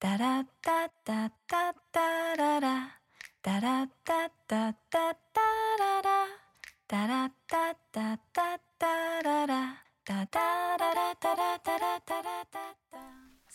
タラッタッタッタッタララ。タラッタッタッタッタララ。タラッタッタッタッタララ。タタララタラタラタラタラ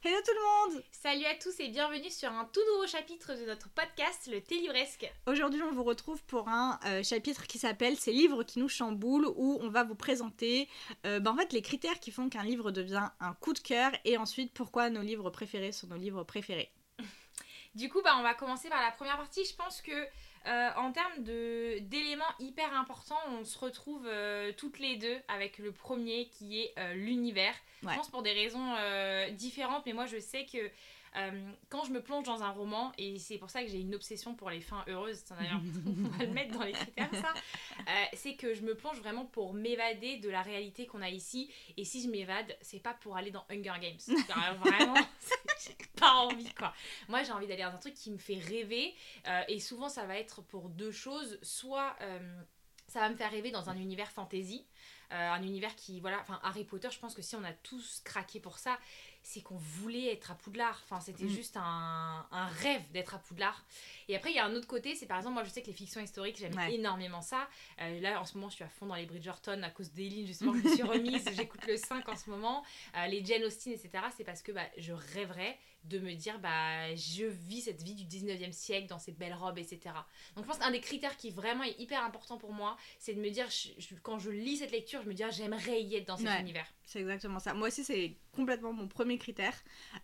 Hello tout le monde Salut à tous et bienvenue sur un tout nouveau chapitre de notre podcast Le Thé Livresque. Aujourd'hui, on vous retrouve pour un euh, chapitre qui s'appelle Ces livres qui nous chamboulent, où on va vous présenter euh, bah, en fait, les critères qui font qu'un livre devient un coup de cœur et ensuite pourquoi nos livres préférés sont nos livres préférés. Du coup, bah, on va commencer par la première partie. Je pense que euh, en termes d'éléments hyper importants, on se retrouve euh, toutes les deux avec le premier qui est euh, l'univers. Ouais. Je pense pour des raisons différentes, mais moi je sais que euh, quand je me plonge dans un roman, et c'est pour ça que j'ai une obsession pour les fins heureuses, d'ailleurs, on va le mettre dans les critères ça, euh, c'est que je me plonge vraiment pour m'évader de la réalité qu'on a ici. Et si je m'évade, c'est pas pour aller dans Hunger Games. Vraiment, j'ai pas envie quoi. Moi j'ai envie d'aller dans un truc qui me fait rêver. euh, et souvent ça va être pour deux choses. Soit ça va me faire rêver dans un univers fantasy. euh, un univers qui, voilà, enfin Harry Potter, je pense que si on a tous craqué pour ça, c'est qu'on voulait être à Poudlard. Enfin, c'était Mm. juste un, un rêve d'être à Poudlard. Et après, il y a un autre côté, c'est par exemple, moi je sais que les fictions historiques, j'aime Ouais. énormément ça. Euh, là, en ce moment, je suis à fond dans les Bridgerton à cause d'Eileen, justement, je me suis remise. J'écoute le 5 en ce moment. Euh, les Jane Austen, etc. C'est parce que bah, je rêverais de me dire, bah, je vis cette vie du 19e siècle dans ces belles robes, etc. Donc, je pense qu'un des critères qui vraiment est hyper important pour moi, c'est de me dire, je- je- quand je lis cette lecture, je me dis, ah, j'aimerais y être dans cet Ouais. univers. C'est exactement ça. Moi aussi, c'est complètement mon premier critère.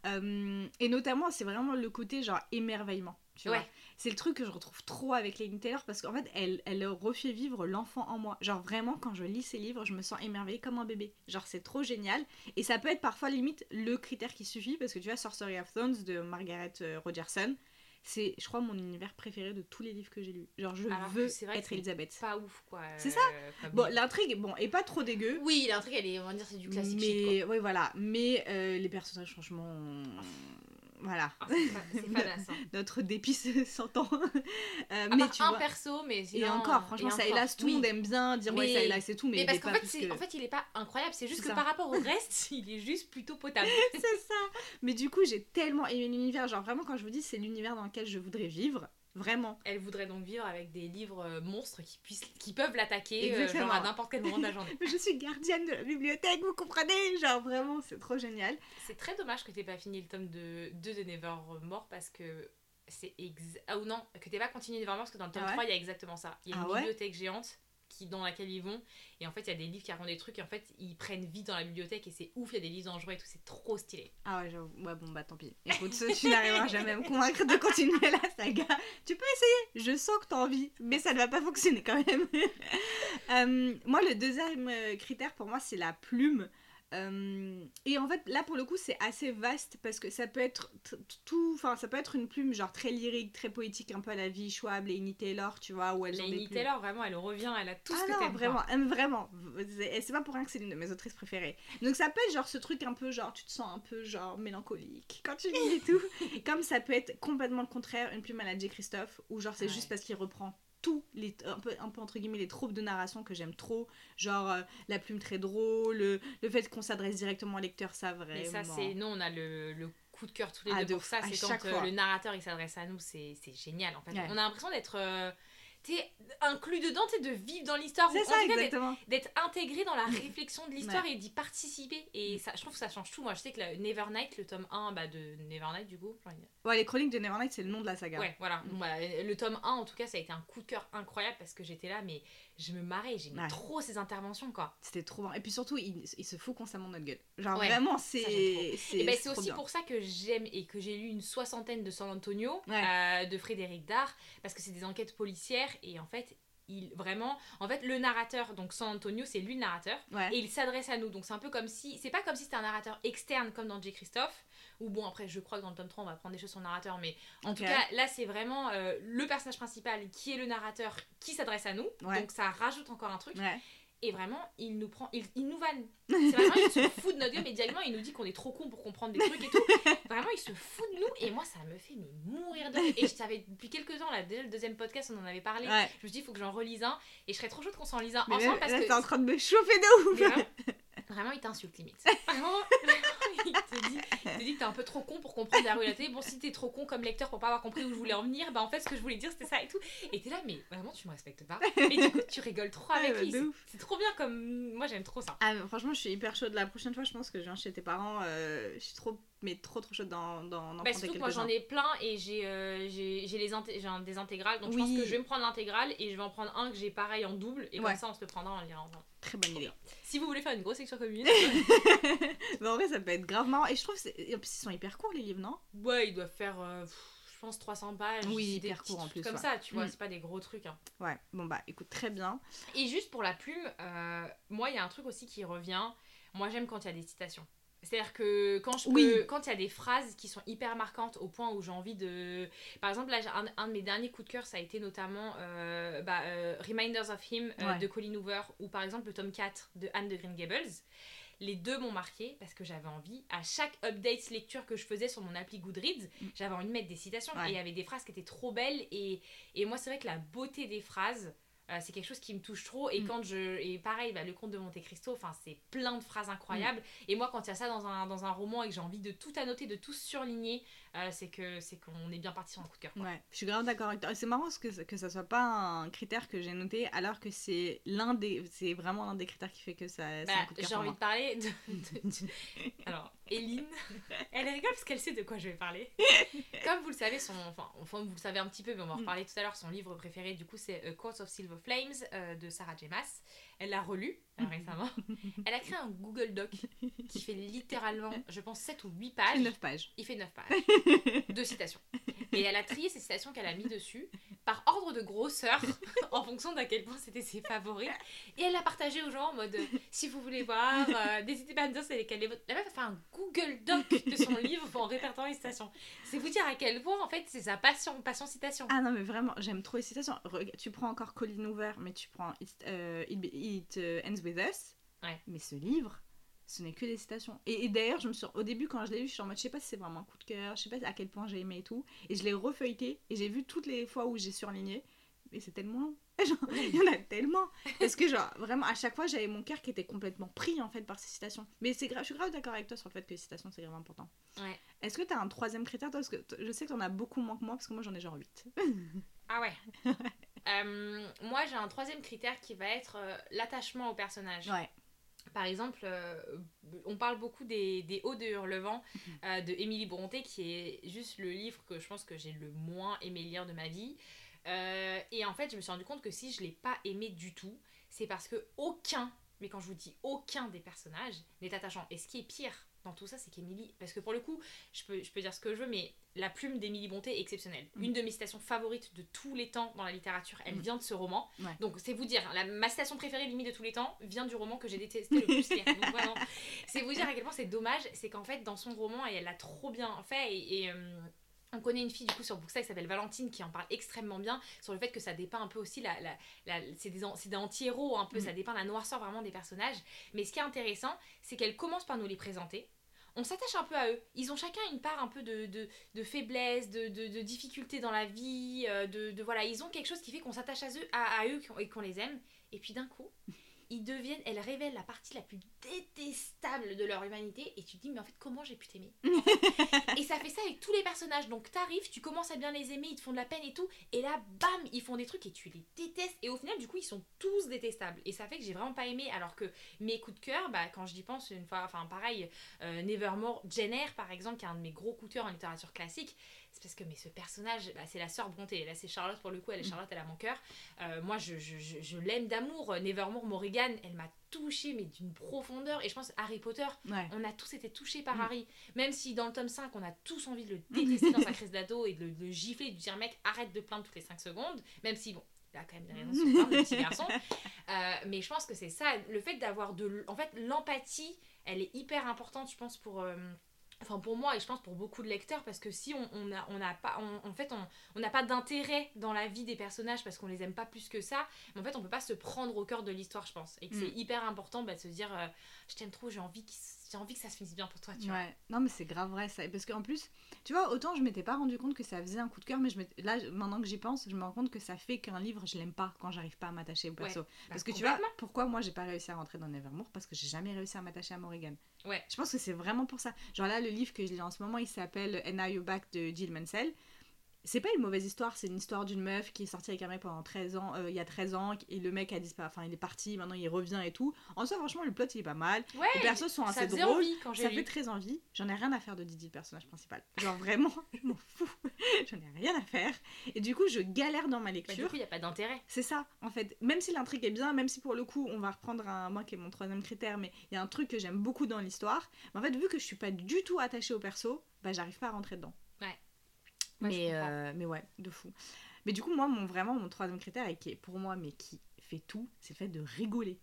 Euh, et notamment, c'est vraiment le côté genre émerveillement. Tu Ouais. vois c'est le truc que je retrouve trop avec Lady Taylor parce qu'en fait, elle, elle refait vivre l'enfant en moi. Genre vraiment, quand je lis ses livres, je me sens émerveillée comme un bébé. Genre, c'est trop génial. Et ça peut être parfois limite le critère qui suffit parce que tu vois, Sorcery of Thrones de Margaret euh, Rogerson, c'est, je crois, mon univers préféré de tous les livres que j'ai lus. Genre, je Alors veux c'est vrai être c'est Elisabeth. Pas ouf, quoi. C'est euh, ça comme Bon, l'intrigue, bon, est pas trop dégueu. Oui, l'intrigue, elle est, on va dire, c'est du classique shit, quoi. Mais, oui, voilà. Mais euh, les personnages, franchement. Voilà. Ah, c'est hein. Notre dépit se- s'entend. Euh, À mais part tu un vois. perso, mais Et sinon, encore, franchement, et ça encore, hélas, tout le oui. monde aime bien dire ouais, Mais- ça hélas, c'est tout, mais, Mais parce qu'en fait, que- en fait, il est pas incroyable, c'est juste que ça. par rapport au reste, il est juste plutôt potable. c'est ça. Mais du coup, j'ai tellement aimé l'univers. Genre, vraiment, quand je vous dis, c'est l'univers dans lequel je voudrais vivre. Vraiment. Elle voudrait donc vivre avec des livres euh, monstres qui, puissent, qui peuvent l'attaquer euh, genre à n'importe quel moment de la journée. Je suis gardienne de la bibliothèque, vous comprenez? Genre, vraiment, c'est trop génial. C'est très dommage que t'aies pas fini le tome de 2 de Nevermore parce que c'est ex... Ah ou non, que t'aies pas continué Nevermore parce que dans le tome Ah ouais? 3, il y a exactement ça. Il y a Ah une ouais? bibliothèque géante qui, dans laquelle ils vont et en fait, il y a des livres qui racontent des trucs et en fait, ils prennent vie dans la bibliothèque et c'est ouf, il y a des livres dangereux et tout, c'est trop stylé. Ah ouais, j'avoue. Ouais, bon, bah tant pis. Écoute, tu n'arriveras jamais à me convaincre de continuer la saga. Tu peux essayer, je sens que t'as envie, mais ça ne va pas fonctionner quand même. Euh, moi, le deuxième euh, critère pour moi, c'est la plume. Euh, et en fait, là pour le coup, c'est assez vaste parce que ça peut être tout, enfin, ça peut être une plume genre très lyrique, très poétique, un peu à la vie Schwab, Laini Taylor, tu vois, où Laini plumes. Taylor, vraiment, elle revient, elle a tout ah ce que non, t'aimes. vraiment, euh, vraiment. Et c'est pas pour rien que c'est l'une de mes autrices préférées. Donc ça peut être genre ce truc un peu genre, tu te sens un peu genre mélancolique quand tu lis et tout. Comme ça peut être complètement le contraire, une plume à la J. Christophe, où genre c'est Ouais. juste parce qu'il reprend tous les un peu, un peu entre guillemets les troupes de narration que j'aime trop genre euh, la plume très drôle le, le fait qu'on s'adresse directement au lecteur ça vraiment Mais ça, c'est. Nous, on a le, le coup de cœur tous les Ah, deux de pour ça. C'est quand euh, le narrateur il s'adresse à nous, c'est c'est génial en fait. Ouais. On a l'impression d'être. Un inclus dedans, sais, de vivre dans l'histoire. C'est ça, exactement. d'être intégré dans la réflexion de l'histoire Ouais. et d'y participer. Et ça, je trouve que ça change tout. Moi, je sais que le Nevernight, le tome 1 bah, de Nevernight, du coup. Ouais, les chroniques de Nevernight, c'est le nom de la saga. Ouais, voilà. Bon, bah, le tome 1, en tout cas, ça a été un coup de cœur incroyable parce que j'étais là, mais je me marrais. J'aimais Ouais. trop ces interventions, quoi. C'était trop bon. Et puis surtout, il, il se fout constamment de notre gueule. Genre Ouais, vraiment, c'est. C'est Et ben, c'est aussi bien. pour ça que j'aime et que j'ai lu une soixantaine de San Antonio Ouais. euh, de Frédéric Dard parce que c'est des enquêtes policières et en fait, il vraiment, en fait, le narrateur, donc San Antonio, c'est lui le narrateur Ouais. et il s'adresse à nous. Donc c'est un peu comme si, c'est pas comme si c'était un narrateur externe comme dans J. Christophe. Ou bon, après, je crois que dans le tome 3, on va prendre des choses sur le narrateur, mais en tout cas, là, c'est vraiment euh, le personnage principal qui est le narrateur qui s'adresse à nous. Ouais. Donc ça rajoute encore un truc. Ouais. Et vraiment, il nous prend, il, il nous vanne. C'est vraiment, il se fout de notre gueule, mais directement, il nous dit qu'on est trop con pour comprendre des trucs et tout. Vraiment, il se fout de nous, et moi, ça me fait mais mourir de. Et je savais, depuis quelques temps, là, déjà le deuxième podcast, on en avait parlé. Ouais. Je me suis dit, il faut que j'en relise un, et je serais trop chaude qu'on s'en lise un Mais ensemble là, parce là, que. t'es en train de me chauffer de ouf. vraiment, vraiment, il t'insulte limite. Vraiment, vraiment, il te dit, il te dit que t'es un peu trop con pour comprendre la réalité. Bon, si t'es trop con comme lecteur pour pas avoir compris où je voulais en venir, bah en fait, ce que je voulais dire, c'était ça et tout. Et t'es là, mais vraiment, tu me respectes pas. Et du coup, tu rigoles trop Ouais, avec bah, lui. C'est- trop bien comme. Moi, j'aime trop ça. Ah, mais franchement, je suis hyper chaude. La prochaine fois, je pense que je viens chez tes parents. euh, je suis trop, mais trop, trop chaude d'en d'en Bah, surtout que moi j'en ai plein et j'ai euh, j'ai j'ai les inté- j'ai un- des intégrales donc je pense que je vais me prendre l'intégrale et je vais en prendre un que j'ai pareil en double et Ouais. comme ça on se le prendra le lira ensemble. Très bonne idée. Si vous voulez faire une grosse section commune, Mais en vrai, ça peut être grave marrant. Et je trouve en plus, ils sont hyper courts, les livres, non? Ouais ils doivent faire euh, je pense 300 pages. Oui, hyper petits court en plus, Comme ouais. ça tu vois Mm. c'est pas des gros trucs. hein. Ouais. Bon, bah, écoute, très bien. Et juste pour la plume, euh, moi il y a un truc aussi qui revient. Moi j'aime quand il y a des citations. C'est-à-dire que quand je peux- Oui. quand il y a des phrases qui sont hyper marquantes au point où j'ai envie de... Par exemple, là, un, un de mes derniers coups de cœur, ça a été notamment euh, bah, euh, Reminders of Him euh, Ouais. de Colin Hoover ou par exemple le tome 4 de Anne de Green Gables. Les deux m'ont marqué parce que j'avais envie, à chaque update lecture que je faisais sur mon appli Goodreads, Mm. j'avais envie de mettre des citations Ouais. et il y avait des phrases qui étaient trop belles et, et moi c'est vrai que la beauté des phrases, euh, c'est quelque chose qui me touche trop et Mm. quand je et pareil bah, le conte de Monte Cristo enfin c'est plein de phrases incroyables Mm. et moi quand il y a ça dans un, dans un roman et que j'ai envie de tout annoter de tout surligner euh, c'est que c'est qu'on est bien parti sur un coup de cœur quoi. Ouais, je suis grave d'accord avec toi. C'est marrant que, que ça soit pas un critère que j'ai noté, alors que c'est l'un des, c'est vraiment l'un des critères qui fait que ça, Bah, j'ai envie de parler de, de- de- alors Eline. Elle rigole parce qu'elle sait de quoi je vais parler. Comme vous le savez son enfin, enfin vous le savez un petit peu mais on va en Mm. reparler tout à l'heure son livre préféré du coup c'est A Court of Silver Flames euh, de Sarah J Maas elle l'a relu euh, récemment elle a créé un Google Doc qui fait littéralement je pense 7 ou 8 C'est pages 9 pages. il fait 9 pages de citations. Et elle a trié ces citations qu'elle a mis dessus par ordre de grosseur en fonction d'à quel point c'était ses favoris. Et elle l'a partagé aux gens en mode si vous voulez voir, euh, n'hésitez pas à me dire c'est lesquelles les vôtres. La meuf a fait un Google Doc de son livre en répertoriant les citations. C'est vous dire à quel point en fait c'est sa passion, passion citation. Ah non, mais vraiment, j'aime trop les citations. Tu prends encore Colin Hoover, mais tu prends It, euh, It, Be- It, euh, Ends With Us. Ouais. Mais ce livre, ce n'est que des citations. Et, et d'ailleurs, je me suis, au début, quand je l'ai lu, je suis en mode, je sais pas si c'est vraiment un coup de cœur, je sais pas à quel point j'ai aimé et tout. Et je l'ai refeuilleté, et j'ai vu toutes les fois où j'ai surligné. Et c'est tellement long. Il y en a tellement. Parce que, genre, vraiment, à chaque fois, j'avais mon cœur qui était complètement pris, en fait, par ces citations. Mais c'est grave, je suis grave d'accord avec toi sur le fait que les citations, c'est grave important. Ouais. Est-ce que t'as un troisième critère, toi? Parce que je sais que t'en as beaucoup moins que moi, parce que moi, j'en ai genre 8. Ah ouais. Euh, moi j'ai un troisième critère qui va être euh, l'attachement au personnage. Ouais. Par exemple, euh, on parle beaucoup des, des Hauts de Hurlevent euh, de Émilie Bronté, qui est juste le livre que je pense que j'ai le moins aimé lire de ma vie. Et en fait, je me suis rendu compte que si je l'ai pas aimé du tout, c'est parce que aucun, mais quand je vous dis aucun des personnages n'est attachant. Et ce qui est pire dans tout ça, c'est qu'Émilie, parce que pour le coup, je peux, je peux dire ce que je veux, mais la plume d'Émilie Bonté est exceptionnelle. Mm. Une de mes citations favorites de tous les temps dans la littérature, elle Mm. vient de ce roman. Ouais. Donc c'est vous dire, la, ma citation préférée limite de tous les temps vient du roman que j'ai détesté le plus. Donc c'est vous dire à quel point c'est dommage, c'est qu'en fait dans son roman, et elle l'a trop bien fait, et, et, euh, on connaît une fille du coup sur Booksta qui s'appelle Valentine qui en parle extrêmement bien sur le fait que ça dépeint un peu aussi la, la, la- c'est des, des anti-héros un peu, Mm. ça dépeint la noirceur vraiment des personnages. Mais ce qui est intéressant, c'est qu'elle commence par nous les présenter. On s'attache un peu à eux. Ils ont chacun une part un peu de, faiblesse, de, de, difficulté dans la vie, euh, de, voilà, ils ont quelque chose qui fait qu'on s'attache à eux, à eux et qu'on les aime. Et puis d'un coup, ils deviennent, elles révèlent la partie la plus détestable de leur humanité et tu te dis mais en fait comment j'ai pu t'aimer Et ça fait ça avec tous les personnages. Donc t'arrives, tu commences à bien les aimer, ils te font de la peine et tout, et là bam, ils font des trucs et tu les détestes. Et au final du coup ils sont tous détestables. Et ça fait que j'ai vraiment pas aimé. Alors que mes coups de cœur, bah quand j'y pense une fois, enfin pareil, euh, Nevermore, Jenner par exemple, qui est un de mes gros coups de cœur en littérature classique. C'est parce que mais ce personnage, bah, c'est la sœur Bronté. Là c'est Charlotte pour le coup, elle est Charlotte, elle a mon cœur. Euh, moi je, je, je, je l'aime d'amour. Nevermore, Morrigan, elle m'a touchée mais d'une profondeur. Et je pense Harry Potter, Ouais. on a tous été touchés par Mm. Harry. Même si dans le tome 5, on a tous envie de le détester dans sa crise d'ado et de le, de le gifler, de dire mec, arrête de plaindre toutes les 5 secondes. Même si, bon, il a quand même des raisons plaindre, le petit garçon. Euh, mais je pense que c'est ça, le fait d'avoir de. En fait, l'empathie, elle est hyper importante, je pense, pour. euh, Enfin pour moi et je pense pour beaucoup de lecteurs parce que si on on a, on a pas on- en fait on n'a pas d'intérêt dans la vie des personnages parce qu'on les aime pas plus que ça mais en fait on peut pas se prendre au cœur de l'histoire je pense et que c'est Mm. hyper important bah, de se dire euh, je t'aime trop j'ai envie qu'il s- j'ai envie que ça se finisse bien pour toi tu vois Ouais, non mais c'est grave vrai ça. Parce qu'en plus, tu vois, autant je m'étais pas rendu compte que ça faisait un coup de cœur, mais je là, maintenant que j'y pense, je me rends compte que ça fait qu'un livre, je l'aime pas quand j'arrive pas à m'attacher au perso. Bah, Parce que tu vois, pourquoi moi j'ai pas réussi à rentrer dans Nevermore? Parce que j'ai jamais réussi à m'attacher à Morrigan. Ouais. Je pense que c'est vraiment pour ça. Genre là, le livre que je lis en ce moment, il s'appelle And Back de Jill Mansell. C'est pas une mauvaise histoire, c'est une histoire d'une meuf qui est sortie avec un mec pendant 13 ans, euh, il y a 13 ans, et le mec a disparu, enfin il est parti, maintenant il revient et tout. En soi, franchement, le plot il est pas mal. ouais Les persos sont assez drôles. envie quand Ça lu fait très envie. J'en ai rien à faire de Didi, le personnage principal. Genre vraiment, je m'en fous. J'en ai rien à faire. Et du coup, je galère dans ma Bah, du lecture. coup il y a pas d'intérêt C'est ça, en fait. Même si l'intrigue est bien, même si pour le coup, on va reprendre un, moi qui est mon troisième critère, mais il y a un truc que j'aime beaucoup dans l'histoire. Mais en fait, vu que je suis pas du tout attachée au perso, bah j'arrive pas à rentrer dedans. Ouais, mais, euh, mais ouais, de fou. Mais du coup, moi, mon, vraiment, mon troisième critère, et qui est pour moi, mais qui fait tout, c'est le fait de rigoler.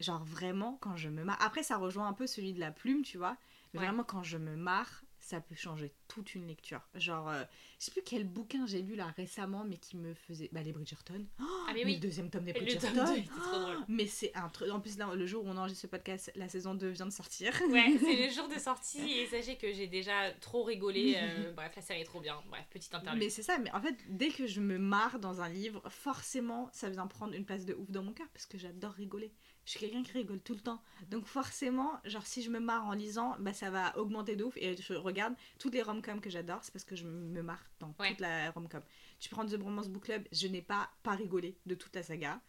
Genre vraiment, quand je me marre. Après, ça rejoint un peu celui de la plume, tu vois. Mais Ouais. vraiment, quand je me marre, ça peut changer toute une lecture. Genre, euh, je sais plus quel bouquin j'ai lu là récemment, mais qui me faisait. Bah, les Bridgerton. Oh, ah mais le oui deuxième tome des le Bridgerton. tome 2 était trop drôle Mais c'est un truc. En plus, là, le jour où on enregistre ce podcast, la saison 2 vient de sortir. Ouais, c'est le jour de sortie et sachez que j'ai déjà trop rigolé. euh, bref, la série est trop bien. Bref, petite interlude. Mais c'est ça, mais en fait, dès que je me marre dans un livre, forcément, ça vient prendre une place de ouf dans mon cœur parce que j'adore rigoler. Je suis quelqu'un qui rigole tout le temps. Donc forcément, genre si je me marre en lisant, bah ça va augmenter de ouf. Et je regarde toutes les rom-coms que j'adore, c'est parce que je me marre dans Ouais. toute la rom-com. Tu prends The Bromance Book Club, je n'ai pas pas rigolé de toute la saga.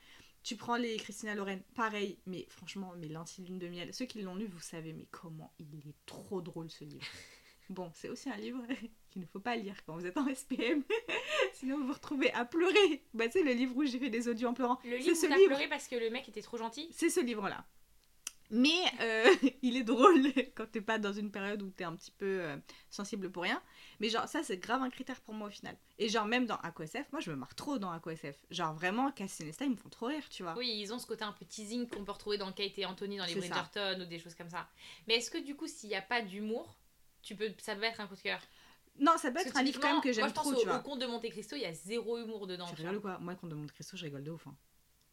Tu prends les Christina Loren, pareil, mais franchement, mes lentilles lune de miel. Ceux qui l'ont lu, vous savez, mais comment il est trop drôle ce livre. Bon, c'est aussi un livre qu'il ne faut pas lire quand vous êtes en SPM. Sinon, vous vous retrouvez à pleurer. Bah, sais, le livre où j'ai fait des audios en pleurant. Le C'est livre, où livre. pleuré parce que le mec était trop gentil. C'est ce livre-là. Mais euh, il est drôle quand t'es pas dans une période où t'es un petit peu euh, sensible pour rien. Mais genre, ça, c'est grave un critère pour moi au final. Et genre, même dans AquaSF, moi, je me marre trop dans AquaSF. Genre, vraiment, Cass et Nesta, ils me font trop rire, tu vois. Oui, ils ont ce côté un peu teasing qu'on peut retrouver dans Kate et Anthony dans les C'est. Bridgerton ou des choses comme ça. Mais est-ce que du coup, s'il n'y a pas d'humour, tu peux, ça peut être un coup de cœur? Non, ça peut être un livre quand même que j'aime moi, je trop, pense au, au conte de Monte Cristo, il y a zéro humour dedans. Tu rigoles ou quoi? Moi, quand de Monte Cristo, je rigole de ouf. hein.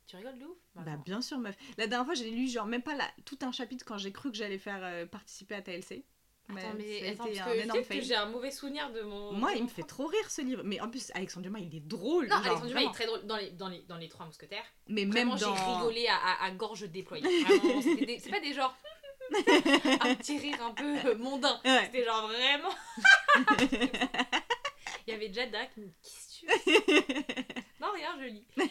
Tu rigoles de ouf? Bah, Bah attends. bien sûr meuf. La dernière fois j'ai lu genre même pas la... tout un chapitre quand j'ai cru que j'allais faire euh, participer à TLC. Attends, mais ça a attends, parce que j'ai un mauvais souvenir de mon. Moi de il me fait trop rire ce livre. Mais en plus Alexandre Dumas il est drôle. Non, genre, Alexandre Dumas il est très drôle dans les, dans les, dans les Trois Mousquetaires. Mais Vraiment, même j'ai dans... rigolé à, à, à gorge déployée. C'est pas des genres. un petit rire un peu euh, mondain. Ouais. C'était genre vraiment. Il y avait Jada qui me fais Non, rien, je lis. Euh,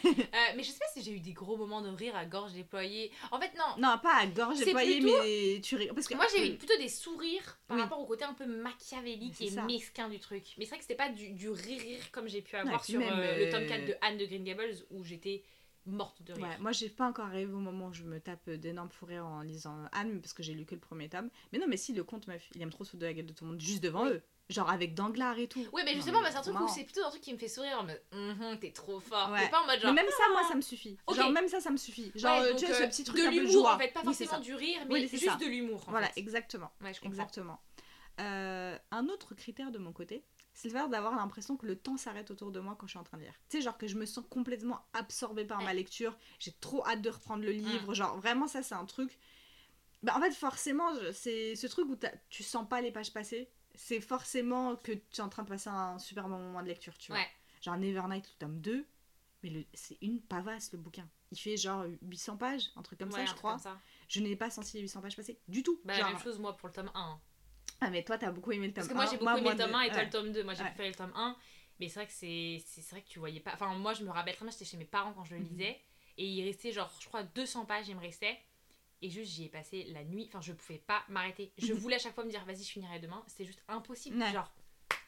mais je sais pas si j'ai eu des gros moments de rire à gorge déployée. En fait, non. Non pas à gorge déployée plutôt- mais tu rigoles. Parce que Moi, j'ai eu plutôt des sourires par Oui. rapport au côté un peu machiavélique et ça. mesquin du truc. Mais c'est vrai que c'était pas du, du rire-rire comme j'ai pu avoir sur euh, le tome 4 de Anne de Green Gables où j'étais morte de rire. Ouais, moi j'ai pas encore arrivé au moment où je me tape d'énormes fous rires en lisant Anne parce que j'ai lu que le premier tome. Mais non mais si le conte meuf, il aime trop se de la gueule de tout le monde juste devant Oui. eux. Genre avec Danglars et tout. Ouais, mais justement, bah, c'est un truc où c'est plutôt un truc qui me fait sourire en mode Hum, t'es trop fort. Ouais. Mais pas en mode genre. Mais même ça, moi, ça me suffit. Ok. Genre, même ça, ça me suffit. Genre, Ouais, euh, donc, tu vois, euh, ce petit truc de l'humour en fait, pas forcément du rire, mais Oui, juste ça. de l'humour. Voilà, fait. exactement. Ouais, je comprends. Exactement. Euh, un autre critère de mon côté, c'est le fait d'avoir l'impression que le temps s'arrête autour de moi quand je suis en train de lire. Tu sais, genre que je me sens complètement absorbée par ma lecture. J'ai trop hâte de reprendre le livre. Genre, vraiment, ça, c'est un truc. Bah, en fait, forcément, c'est ce truc où tu sens pas les pages passer. C'est forcément que tu es en train de passer un super bon moment de lecture, tu vois. Ouais. Genre Nevernight, le tome 2. Mais c'est une pavasse le bouquin. Il fait genre 800 pages, un truc comme ça, je crois. ça. Je n'ai pas senti les 800 pages passer du tout. Bah, Genre, la même chose, moi, pour le tome 1. Ah, mais toi, t'as beaucoup aimé le tome Parce que moi, 1, j'ai beaucoup aimé le tome de- 1 et toi ouais. le tome 2. Moi, j'ai Ouais. préféré le tome 1. Mais c'est vrai que c'est c'est c'est vrai que tu voyais pas. Enfin, moi, je me rappelle très bien, j'étais chez mes parents quand je le Mhm. lisais. Et il restait, genre, je crois, 200 pages, il me restait. Et juste, j'y ai passé la nuit. Enfin, je pouvais pas m'arrêter. Je Mhm. voulais à chaque fois me dire, vas-y, je finirai demain. C'était juste impossible. Ouais. Genre,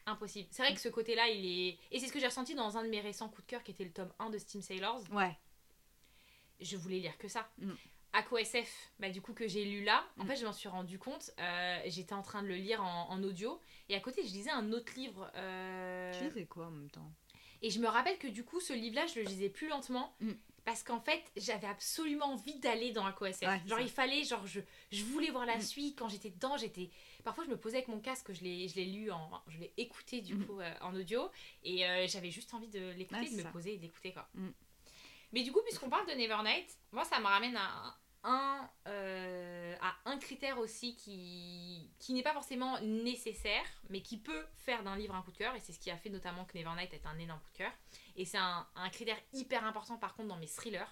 impossible. C'est vrai que ce côté-là, il est. Et c'est ce que j'ai ressenti dans un de mes récents coups de cœur qui était le tome 1 de Steam Sailors. Ouais. je voulais lire que ça. Mm. Aqua SF, bah, du coup, que j'ai lu là, en Mm. fait, je m'en suis rendu compte. euh, J'étais en train de le lire en, en audio. Et à côté, je lisais un autre livre. euh, Tu disais quoi en même temps? Et je me rappelle que du coup, ce livre-là, je le lisais plus lentement. Mm. Parce qu'en fait, j'avais absolument envie d'aller dans Aqua SF. Ouais, genre, ça. il fallait, genre, je, je voulais voir la Mm. suite. Quand j'étais dedans, j'étais. Parfois, je me posais avec mon casque, je l'ai lu, en... je l'ai écouté du coup euh, en audio. Et euh, j'avais juste envie de l'écouter, Ouais, de me ça. poser et d'écouter quoi. Mais du coup, puisqu'on parle de Nevernight, moi, ça me ramène à un, euh, à un critère aussi qui, qui n'est pas forcément nécessaire, mais qui peut faire d'un livre un coup de cœur. Et c'est ce qui a fait notamment que Nevernight est un énorme coup de cœur. Et c'est un, un critère hyper important par contre dans mes thrillers.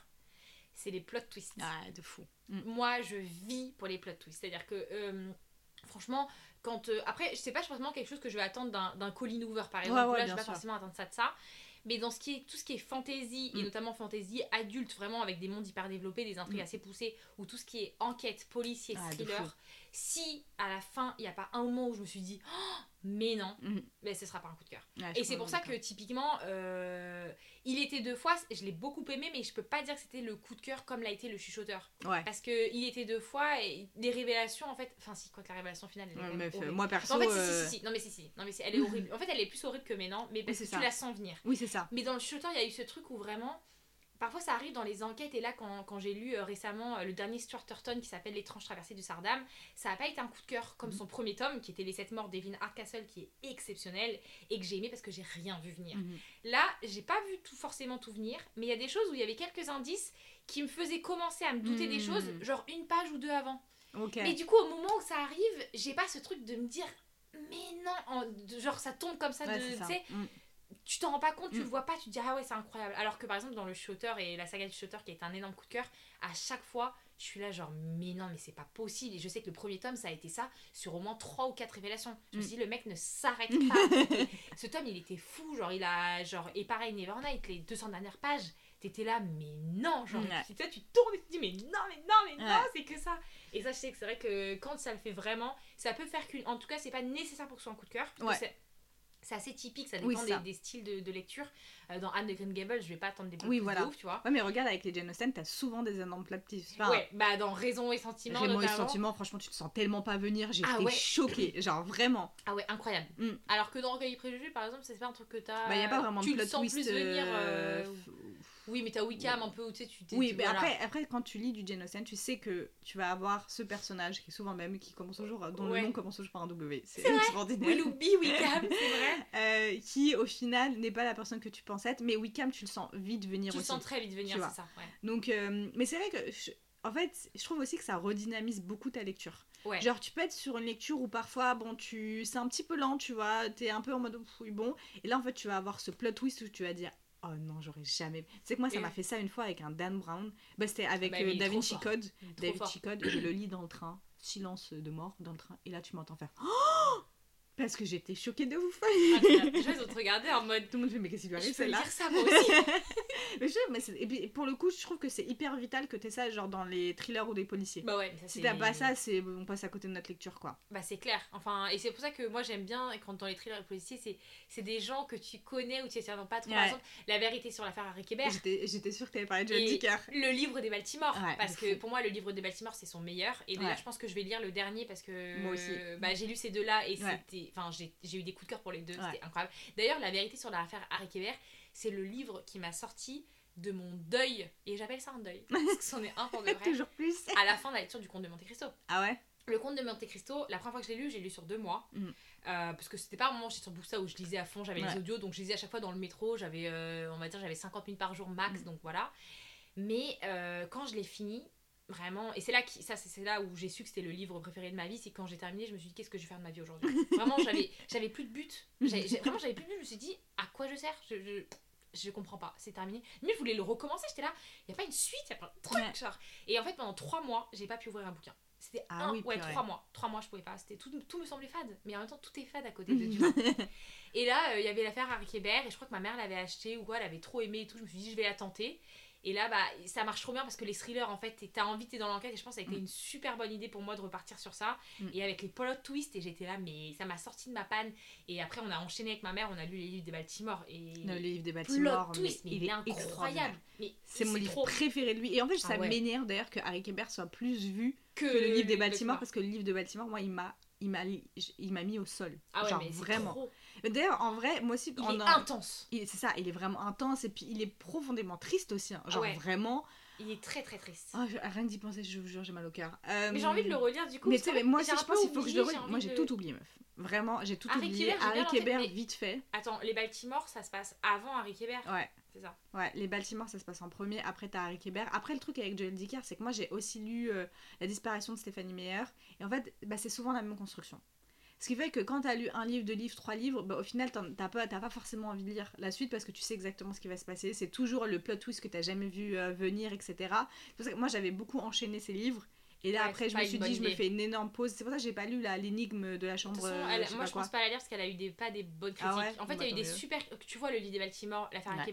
C'est les plot twists. Ah, de fou. Mm. Moi, je vis pour les plot twists. C'est-à-dire que, euh, franchement, quand. euh, après, je sais pas forcément quelque chose que je vais attendre d'un- Colin Hoover, par exemple. ouais, Là, je vais pas sûr. forcément attendre ça de ça. Mais dans ce qui est, tout ce qui est fantasy, et Mm. notamment fantasy adulte, vraiment avec des mondes hyper développés, des intrigues Mm. assez poussées, ou tout ce qui est enquête, policier, Ah, thriller, si à la fin, il n'y a pas un moment où je me suis dit, Oh, mais non, Mm. ben, ce sera pas un coup de cœur. Ouais, Et c'est pour ça que typiquement, euh, il était deux fois, je l'ai beaucoup aimé, mais je peux pas dire que c'était le coup de cœur comme l'a été le chuchoteur. Ouais. Parce que il était deux fois et les révélations en fait, enfin si quoi que la révélation finale elle Ouais, mais moi perso. en fait euh, si, si si si non mais si si non mais si, elle est horrible. En fait elle est plus horrible que maintenant, mais parce c'est que tu la sens venir. Oui, c'est ça. Mais dans le chuchoteur il y a eu ce truc où vraiment Parfois ça arrive dans les enquêtes et là quand, quand j'ai lu euh, récemment euh, le dernier Stuart Turton qui s'appelle L'étrange traversée du Sardam, ça n'a pas été un coup de cœur comme Mhm. son premier tome qui était Les sept morts d'Evin Hardcastle qui est exceptionnel et que j'ai aimé parce que j'ai rien vu venir. Mhm. Là, j'ai pas vu tout forcément tout venir, mais il y a des choses où il y avait quelques indices qui me faisaient commencer à me douter des Hmm. choses, genre une page ou deux avant. Ok. Mais du coup, au moment où ça arrive, j'ai pas ce truc de me dire, mais non, en- de- genre ça tombe comme ça, Ouais, de, tu t'en rends pas compte, tu Mm. le vois pas, tu te dis ah ouais, c'est incroyable. Alors que par exemple, dans le Shooter et la saga du Shooter qui est un énorme coup de cœur, à chaque fois, je suis là genre, mais non, mais c'est pas possible. Et je sais que le premier tome, ça a été ça, sur au moins 3 ou 4 révélations. Je me Mm. suis dit, le mec ne s'arrête pas. Ce tome, il était fou, genre, il a, genre, et pareil, Nevernight, les 200 dernières pages, t'étais là, mais non, genre, Ouais. tu, tu tournes et tu te dis, mais non, mais non, mais non, Ouais. c'est que ça. Et ça, je sais que c'est vrai que quand ça le fait vraiment, ça peut faire qu'une. En tout cas, c'est pas nécessaire pour que ce soit un coup de cœur. parce Ouais. C'est assez typique, ça Oui, dépend ça. des, des styles de, de lecture. Euh, dans Anne de Green Gables, je vais pas attendre des Oui, voilà. de ouf, tu vois. Ouais, mais regarde, avec les Jane Austen, t'as souvent des petits. Enfin, ouais, bah dans Raison et Sentiment. Raymond et. Sentiment, franchement, tu te sens tellement pas venir. J'étais Ah ouais. choquée. Genre, vraiment. Ah ouais, incroyable. Mm. Alors que dans Recueil et Préjugés, par exemple, c'est pas un truc que t'as. Bah, y a pas vraiment tu de plot sens twist. plus venir. euh, euh, Oui, mais t'as Wickham un peu où tu sais, tu t'es. Oui, mais voilà. après, après, quand tu lis du Jane Austen, tu sais que tu vas avoir ce personnage qui est souvent le même, qui commence toujours, dont Ouais. le nom commence toujours par un W. C'est extraordinaire. Willoughby, Wickham, c'est vrai. Euh, qui au final n'est pas la personne que tu pensais être, mais Wickham tu le sens vite venir Tu le aussi. sens très vite venir, c'est ça. Ouais. Donc, euh, mais c'est vrai que, je- en fait, je trouve aussi que ça redynamise beaucoup ta lecture. Ouais. Genre, tu peux être sur une lecture où parfois, bon, tu, c'est un petit peu lent, tu vois, t'es un peu en mode, oui, bon, et là en fait, tu vas avoir ce plot twist où tu vas dire. Oh non, j'aurais jamais. C'est que moi, ça m'a fait ça une fois avec un Dan Brown. Bah, c'était avec Bah, Da Vinci. Code. David fort. Chicode, je le lis dans le train. Silence de mort dans le train. Et là, tu m'entends faire. Oh Parce que j'étais choquée de ouf. Les gens, ils ont te regardé en mode. Tout le monde fait, mais qu'est-ce qui lui arrive, celle-là dire ça moi aussi. mais je mais et puis, pour le coup, je trouve que c'est hyper vital que t'aies ça, genre dans les thrillers ou des policiers. bah ouais, mais ça si t'as pas ça, c'est on passe à côté de notre lecture, quoi. Bah c'est clair. Enfin, et c'est pour ça que moi j'aime bien quand dans les thrillers et policiers, c'est c'est des gens que tu connais ou tu sais pas trop. Par Ouais. exemple, la vérité sur l'affaire Harry Kéber. J'étais j'étais sûre que t'avais parlé de John Dicker. le livre des Baltimore Ouais, parce que fou. pour moi le livre des Baltimore c'est son meilleur et d'ailleurs Ouais. je pense que je vais lire le dernier parce que Moi aussi. bah, j'ai lu ces deux là et c'était enfin j'ai eu des coups de cœur pour les deux Ouais. c'était incroyable d'ailleurs la vérité sur l'affaire Harry Kéber c'est le livre qui m'a sorti de mon deuil et j'appelle ça un deuil parce que c'en est un pour de vrai Toujours plus. à la fin de la lecture du conte de Monte Cristo Ah ouais? Le conte de Monte Cristo, la première fois que je l'ai lu, j'ai lu sur deux mois. Mm. Euh, parce que c'était pas un moment j'étais sur Boosta où je lisais à fond, j'avais Ouais. les audios, donc je lisais à chaque fois dans le métro, j'avais, euh, on va dire, j'avais 50 000 par jour max, Mm. donc voilà. Mais euh, quand je l'ai fini, vraiment, et c'est là, qui, ça, c'est, là où j'ai su que c'était le livre préféré de ma vie, c'est quand j'ai terminé, je me suis dit, qu'est-ce que je vais faire de ma vie aujourd'hui? Vraiment, j'avais, j'avais plus de but. Vraiment, j'avais plus de but, je me suis dit, à quoi je sers? Je, je- je comprends pas, c'est terminé. Mais je voulais le recommencer, j'étais là, il y a pas une suite, il y a trucs, Ouais. genre. Et en fait, pendant trois mois, j'ai pas pu ouvrir un bouquin. C'était Ah un, oui, ouais, trois mois. Trois mois, je pouvais pas. C'était tout, tout me semblait fade. Mais en même temps, tout est fade à côté de Dumas. Et là, euh, il y avait l'affaire Harry Kéber, et je crois que ma mère l'avait acheté ou quoi, elle avait trop aimé et tout. Je me suis dit, je vais la tenter. Et là, bah, ça marche trop bien parce que les thrillers, en fait, t'as envie, t'es dans l'enquête, et je pense que ça a été Mm. une super bonne idée pour moi de repartir sur ça. Mm. Et avec les plot twists, et j'étais là, mais ça m'a sorti de ma panne. Et après, on a enchaîné avec ma mère, on a lu les livres des Baltimore. Et Le livre des plot bâtiments, mais twist, mais il, est incroyable. C'est mon livre trop préféré de lui. Et en fait, ça Ah ouais. m'énerve d'ailleurs que Harry Kéber soit plus vu que, que le livre des Baltimore. Baltimore parce que le livre de Baltimore, moi, il m'a il m'a mis au sol. Ah ouais, Genre mais vraiment. trop. Mais D'ailleurs, en vrai, moi aussi, Il en- est en- intense. il- c'est ça, il est vraiment intense et puis il est profondément triste aussi. hein. Genre ouais. vraiment. Il est très très triste. Oh, je- rien d'y penser, je vous jure, j'ai mal au cœur. Euh, Mais j'ai envie de le relire du coup. Mais tu sais, moi un je pense qu'il faut que je le relise. Moi, j'ai de- tout oublié, meuf. Vraiment, j'ai tout Harry oublié. Kéber, Harry Kéber, mais- vite fait. Attends, les Baltimore, ça se passe avant Harry Kéber. Ouais. C'est ça. Ouais, les Baltimore, ça se passe en premier. Après, t'as Harry Kéber. Après, le truc avec Joel Dicker, c'est que moi, j'ai aussi lu euh, La disparition de Stéphanie Meyer. Et en fait, bah, c'est souvent la même construction. Ce qui fait que quand t'as lu un livre, deux livres, trois livres, bah, au final, t'as pas, t'as pas forcément envie de lire la suite parce que tu sais exactement ce qui va se passer. C'est toujours le plot twist que t'as jamais vu euh, venir, etc. Pour ça que moi, j'avais beaucoup enchaîné ces livres. Et là, Ouais, après, je me suis dit, je me fais une énorme pause. C'est pour ça que j'ai pas lu l'énigme de la De chambre. toute façon, euh, elle- je moi je pense pas la lire parce qu'elle a eu des, pas des bonnes critiques. Ah ouais? en fait, Bah, il y a eu tant des mieux. super. Tu vois, le lit des Baltimore, l'affaire Ouais.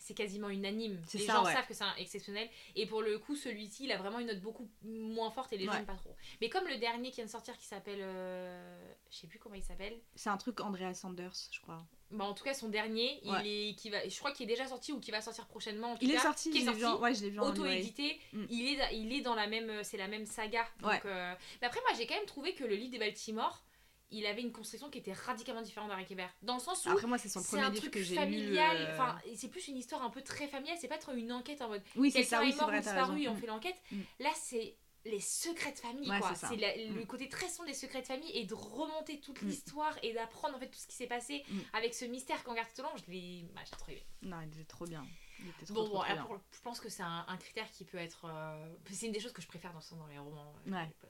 C'est quasiment unanime. Les ça, gens ouais. savent que c'est exceptionnel. Et pour le coup, celui-ci, il a vraiment une note beaucoup moins forte et les gens Ouais. n'aiment pas trop. Mais comme le dernier qui vient de sortir qui s'appelle. euh, Je sais plus comment il s'appelle. C'est un truc Andrea Sanders, je crois. Bah, en tout cas, son dernier, Ouais. il est, qui va, je crois qu'il est déjà sorti ou qui va sortir prochainement. En tout Il est sorti, qui est vu sorti. en- ouais, je l'ai vu auto-édité, Mm. il, est, il est dans la même, c'est la même saga. Donc, euh, mais après, moi, j'ai quand même trouvé que le livre des Baltimore, il avait une construction qui était radicalement différente d'Harry Kéber. Dans le sens où Après, moi, c'est son premier un livre truc que j'ai lu. familial, euh, enfin, c'est plus une histoire un peu très familiale, c'est pas trop une enquête en mode Oui, c'est ça, oui, est c'est vrai, disparu et on fait l'enquête. Mm. Là, c'est les secrets de famille, Ouais, quoi. c'est le Mm. côté très sombre des secrets de famille et de remonter toute Mm. l'histoire et d'apprendre en fait tout ce qui s'est passé Mm. avec ce mystère qu'on garde tout long. Je l'ai bah, j'ai trop aimé. Non, il était trop bien. Il était trop, Bon, trop, bon, trop bien. je pense que c'est un, un critère qui peut être. euh, C'est une des choses que je préfère dans, dans les romans. euh, Ouais. les.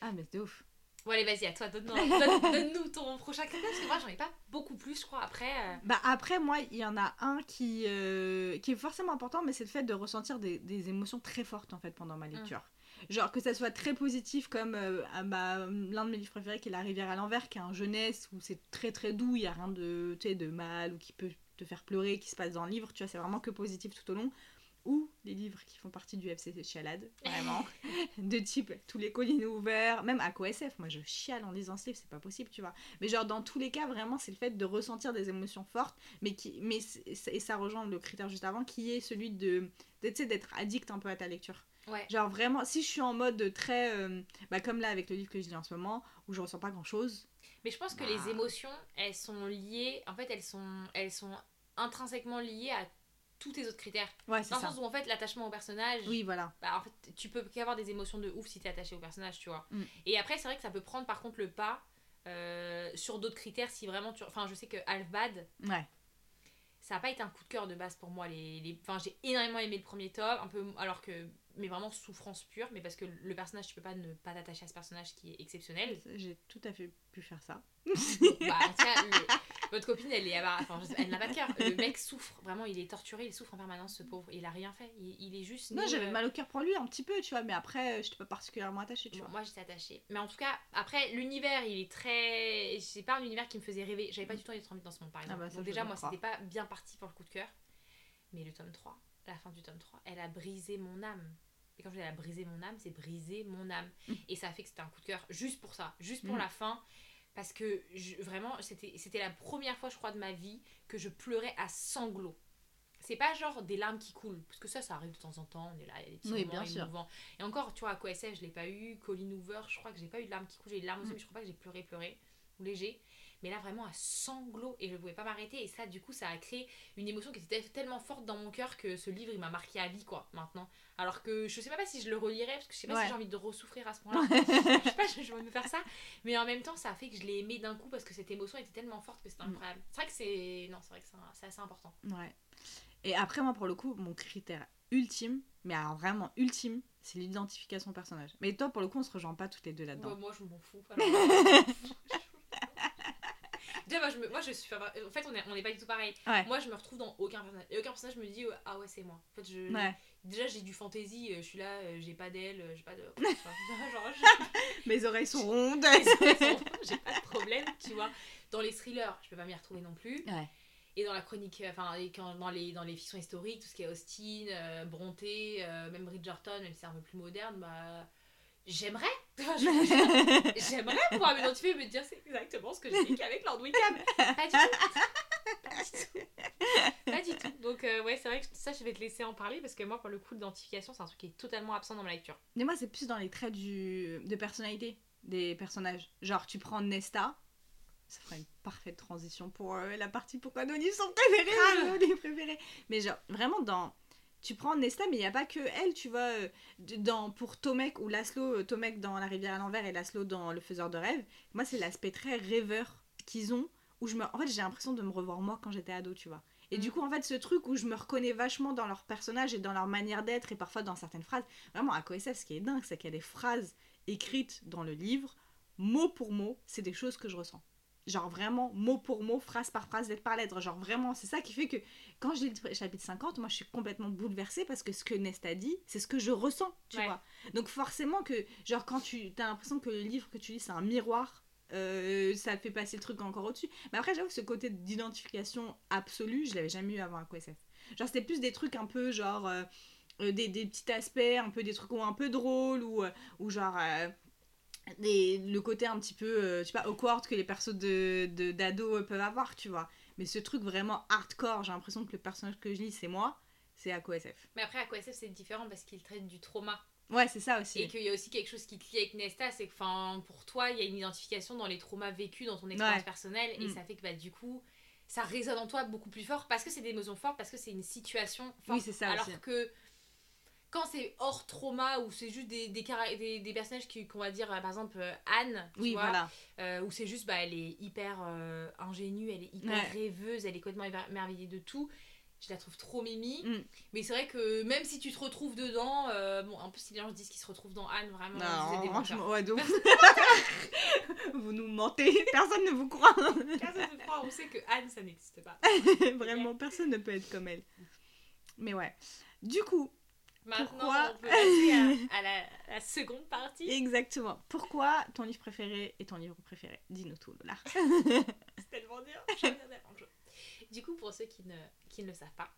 Ah, mais c'est ouf. Bon, allez, vas-y, à toi, donne-nous donne, donne-nous ton prochain critère parce que moi, j'en ai pas beaucoup plus, je crois. Après, euh, Bah après, moi, il y en a un qui, euh, qui est forcément important, mais c'est le fait de ressentir des, des émotions très fortes, en fait, pendant ma lecture. Genre que ça soit très positif, comme euh, bah, l'un de mes livres préférés, qui est La rivière à l'envers, qui est un jeunesse, où c'est très très doux, il y a rien de, de mal, ou qui peut te faire pleurer, qui se passe dans le livre, tu vois, c'est vraiment que positif tout au long. Ou les livres qui font partie du FC Chialade, vraiment. de type tous les collines ouverts, même à SF. Moi, je chiale en lisant ce livre, c'est pas possible, tu vois. Mais genre, dans tous les cas, vraiment, c'est le fait de ressentir des émotions fortes, mais qui, mais et ça rejoint le critère juste avant, qui est celui de, de, d'être addict un peu à ta lecture. ouais. Genre vraiment, si je suis en mode très, euh, bah comme là avec le livre que je lis en ce moment, où je ressens pas grand chose. Mais je pense que Bah. les émotions, elles sont liées. En fait, elles sont, elles sont intrinsèquement liées à tous tes autres critères. Ouais, c'est Dans le sens où, en fait, l'attachement au personnage. Oui, voilà. bah, en fait, tu peux qu'avoir des émotions de ouf si t'es attaché au personnage, tu vois. Mm. Et après, c'est vrai que ça peut prendre par contre le pas euh, sur d'autres critères si vraiment tu. Enfin, je sais que Half-Bad, Ouais. ça n'a pas été un coup de cœur de base pour moi. Les, les... Enfin, j'ai énormément aimé le premier tome, un peu alors que. Mais vraiment souffrance pure, mais parce que le personnage, tu peux pas ne pas t'attacher à ce personnage qui est exceptionnel. J'ai tout à fait pu faire ça. bah, en tout cas, le- votre copine, elle est. Enfin, elle n'a pas de cœur. Le mec souffre, vraiment, il est torturé, il souffre en permanence, ce pauvre. Il a rien fait. Il, il est juste. Non, j'avais euh, mal au cœur pour lui un petit peu, tu vois, mais après, je n'étais pas particulièrement attachée, tu Bon, vois. moi j'étais attachée. Mais en tout cas, après, l'univers, il est très. C'est pas un univers qui me faisait rêver. J'avais pas du tout envie d'être dans ce monde, par Ah exemple. bah, ça, Donc, déjà, moi, c'était pas bien parti pour le coup de cœur. Mais le tome 3, la fin du tome 3, elle a brisé mon âme. Et quand je dis elle a brisé mon âme, c'est brisé mon âme. Mm. Et ça a fait que c'était un coup de cœur juste pour ça, juste pour Mm. la fin. Parce que je- vraiment, c'était c'était la première fois, je crois, de ma vie que je pleurais à sanglots. C'est pas genre des larmes qui coulent, parce que ça, ça arrive de temps en temps, on est là, il y a des petits Oui, moments bien sûr. émouvants. Et encore, tu vois, à QSF, je l'ai pas eu, Colin Hoover, je crois que j'ai pas eu de larmes qui coulent, j'ai eu des larmes aussi, Mm. mais je crois pas que j'ai pleuré, pleuré, ou léger. Mais là, vraiment, à sanglots, et je pouvais pas m'arrêter, et ça, du coup, ça a créé une émotion qui était tellement forte dans mon cœur que ce livre, il m'a marqué à vie, quoi, maintenant. Alors que je sais pas si je le relirais, parce que je sais pas Ouais. si j'ai envie de ressouffrir à ce point-là. je sais pas, je, je vais me faire ça. Mais en même temps, ça a fait que je l'ai aimé d'un coup parce que cette émotion était tellement forte que c'était Mm. incroyable. C'est vrai que c'est. Non, c'est vrai que c'est assez important. Ouais. Et après, moi, pour le coup, mon critère ultime, mais alors vraiment ultime, c'est l'identification au personnage. Mais toi, pour le coup, on se rejoint pas toutes les deux là-dedans. Moi, je m'en fous. Déjà, moi je, me, moi, je suis. En fait, on est, on est pas du tout pareil. Ouais. Moi, je me retrouve dans aucun personnage. Et aucun personnage me dit, euh, ah ouais, c'est moi. En fait, je. Ouais. Déjà, j'ai du fantasy, euh, je suis là, euh, j'ai pas d'aile, euh, j'ai pas de. Genre, Mes oreilles sont rondes. j'ai pas de problème, tu vois. Dans les thrillers, je peux pas m'y retrouver non plus. Ouais. Et dans la chronique, enfin, dans, les, dans les fictions historiques, tout ce qui est Austin, euh, Bronté, euh, même Bridgerton, même si c'est un peu plus moderne, bah. J'aimerais, j'aimerais pouvoir m'identifier et me dire c'est exactement ce que j'ai vécu avec Lord Wickham. Pas du tout. Pas du tout. Pas du tout. Donc, euh, ouais, c'est vrai que ça, je vais te laisser en parler parce que moi, pour le coup, l'identification, c'est un truc qui est totalement absent dans ma lecture. Mais moi, c'est plus dans les traits du... de personnalité des personnages. Genre, tu prends Nesta, ça ferait une parfaite transition pour euh, la partie pourquoi nos livres sont préférés, Grave. nos livres préférés. Mais genre, vraiment, dans... Tu prends Nesta, mais il n'y a pas que elle, tu vois. euh, Dans, pour Tomek ou Laszlo, euh, Tomek dans La rivière à l'envers et Laszlo dans Le faiseur de rêves, moi, c'est l'aspect très rêveur qu'ils ont, où je me... En fait, j'ai l'impression de me revoir moi quand j'étais ado, tu vois. Et du Mm. coup, en fait, ce truc où je me reconnais vachement dans leurs personnages et dans leur manière d'être et parfois dans certaines phrases, vraiment, à KOSF, ce qui est dingue, c'est qu'il y a des phrases écrites dans le livre, mot pour mot, c'est des choses que je ressens. Genre vraiment, mot pour mot, phrase par phrase, lettre par lettre. Genre vraiment, c'est ça qui fait que quand je lis le chapitre 50, moi je suis complètement bouleversée parce que ce que Nesta dit, c'est ce que je ressens, tu Ouais. vois. Donc forcément que, genre quand tu as l'impression que le livre que tu lis, c'est un miroir, euh, ça fait passer le truc encore au-dessus. Mais après, j'avoue que ce côté d'identification absolue, je l'avais jamais eu avant à QSF. Genre c'était plus des trucs un peu genre... euh, euh, des, des petits aspects, un peu des trucs un peu drôles ou, euh, ou genre euh, des, le côté un petit peu, euh, je sais pas, awkward que les persos de, de, d'ado euh, peuvent avoir, tu vois. Mais ce truc vraiment hardcore, j'ai l'impression que le personnage que je lis, c'est moi, c'est QSF. Mais après, à KOSF, c'est différent parce qu'il traite du trauma. Ouais, c'est ça aussi. Et qu'il y a aussi quelque chose qui te lie avec Nesta, c'est que enfin, pour toi, il y a une identification dans les traumas vécus dans ton expérience Ouais. personnelle. Et Mm. ça fait que bah, du coup, ça résonne en toi beaucoup plus fort parce que c'est des émotions fortes, parce que c'est une situation forte. Oui, c'est ça Alors aussi. que quand c'est hors trauma ou c'est juste des, des, des, des personnages qu'on va dire, euh, par exemple, euh, Anne, tu Oui, vois, voilà. euh, où c'est juste, bah, elle est hyper euh, ingénue, elle est hyper Ouais. rêveuse, elle est complètement émerveillée de tout. Je la trouve trop mimi. Mm. Mais c'est vrai que même si tu te retrouves dedans, bon, en plus, si les gens disent qu'ils se retrouvent dans Anne, vraiment, vous êtes des Non, franchement, ouais, ouf. vous nous mentez, personne ne vous croit. Personne ne croit, on sait que Anne, ça n'existe pas. Vraiment, personne ne peut être comme elle. Mais ouais. Du coup, Maintenant, Pourquoi on peut passer à, à la, la seconde partie. exactement. Pourquoi ton livre préféré est ton livre préféré? Dis-nous tout, Lola. C'est tellement dur. Du coup, pour ceux qui ne, qui ne le savent pas,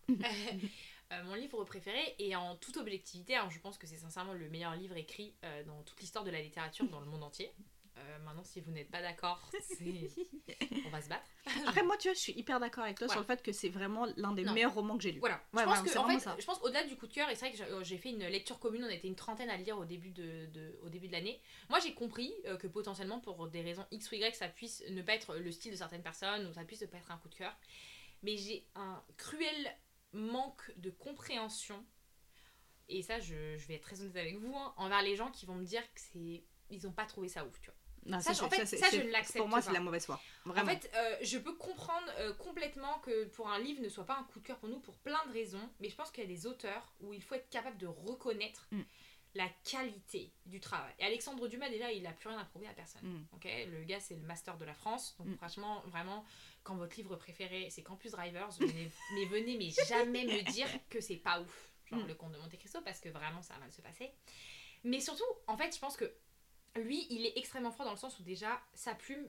euh, mon livre préféré, et en toute objectivité, hein, je pense que c'est sincèrement le meilleur livre écrit euh, dans toute l'histoire de la littérature dans le monde entier. Euh, maintenant, si vous n'êtes pas d'accord, on va se battre. Après, moi, tu vois, je suis hyper d'accord avec toi sur le fait que c'est vraiment l'un des Non. meilleurs romans que j'ai lu. Voilà. Ouais, je pense ouais, que c'est en vraiment fait, ça. je pense au-delà du coup de cœur, et c'est vrai que j'ai- euh, j'ai fait une lecture commune, on était une trentaine à le lire au début de, de- au début de l'année. Moi, j'ai compris euh, que potentiellement pour des raisons X ou Y, ça puisse ne pas être le style de certaines personnes ou ça puisse ne pas être un coup de cœur. Mais j'ai un cruel manque de compréhension. Et ça, je, je vais être très honnête avec vous, hein, envers les gens qui vont me dire que c'est ils ont pas trouvé ça ouf, tu vois. Non, Ça, je- en fait, ça, je ne l'accepte Pour moi, c'est pas. la mauvaise foi. Vraiment. En fait, euh, je peux comprendre euh, complètement que pour un livre ne soit pas un coup de cœur pour nous pour plein de raisons, mais je pense qu'il y a des auteurs où il faut être capable de reconnaître Mm. la qualité du travail. Et Alexandre Dumas, déjà, il a plus rien à prouver à personne. Mm. ok? Le gars, c'est le master de la France. Donc, Mm. franchement, vraiment, quand votre livre préféré, c'est Campus Drivers, venez, mais venez, mais jamais me dire que c'est pas ouf. Genre le conte de Monte Cristo, parce que vraiment, ça va mal se passer. Mais surtout, en fait, je pense que lui, il est extrêmement fort dans le sens où déjà, sa plume,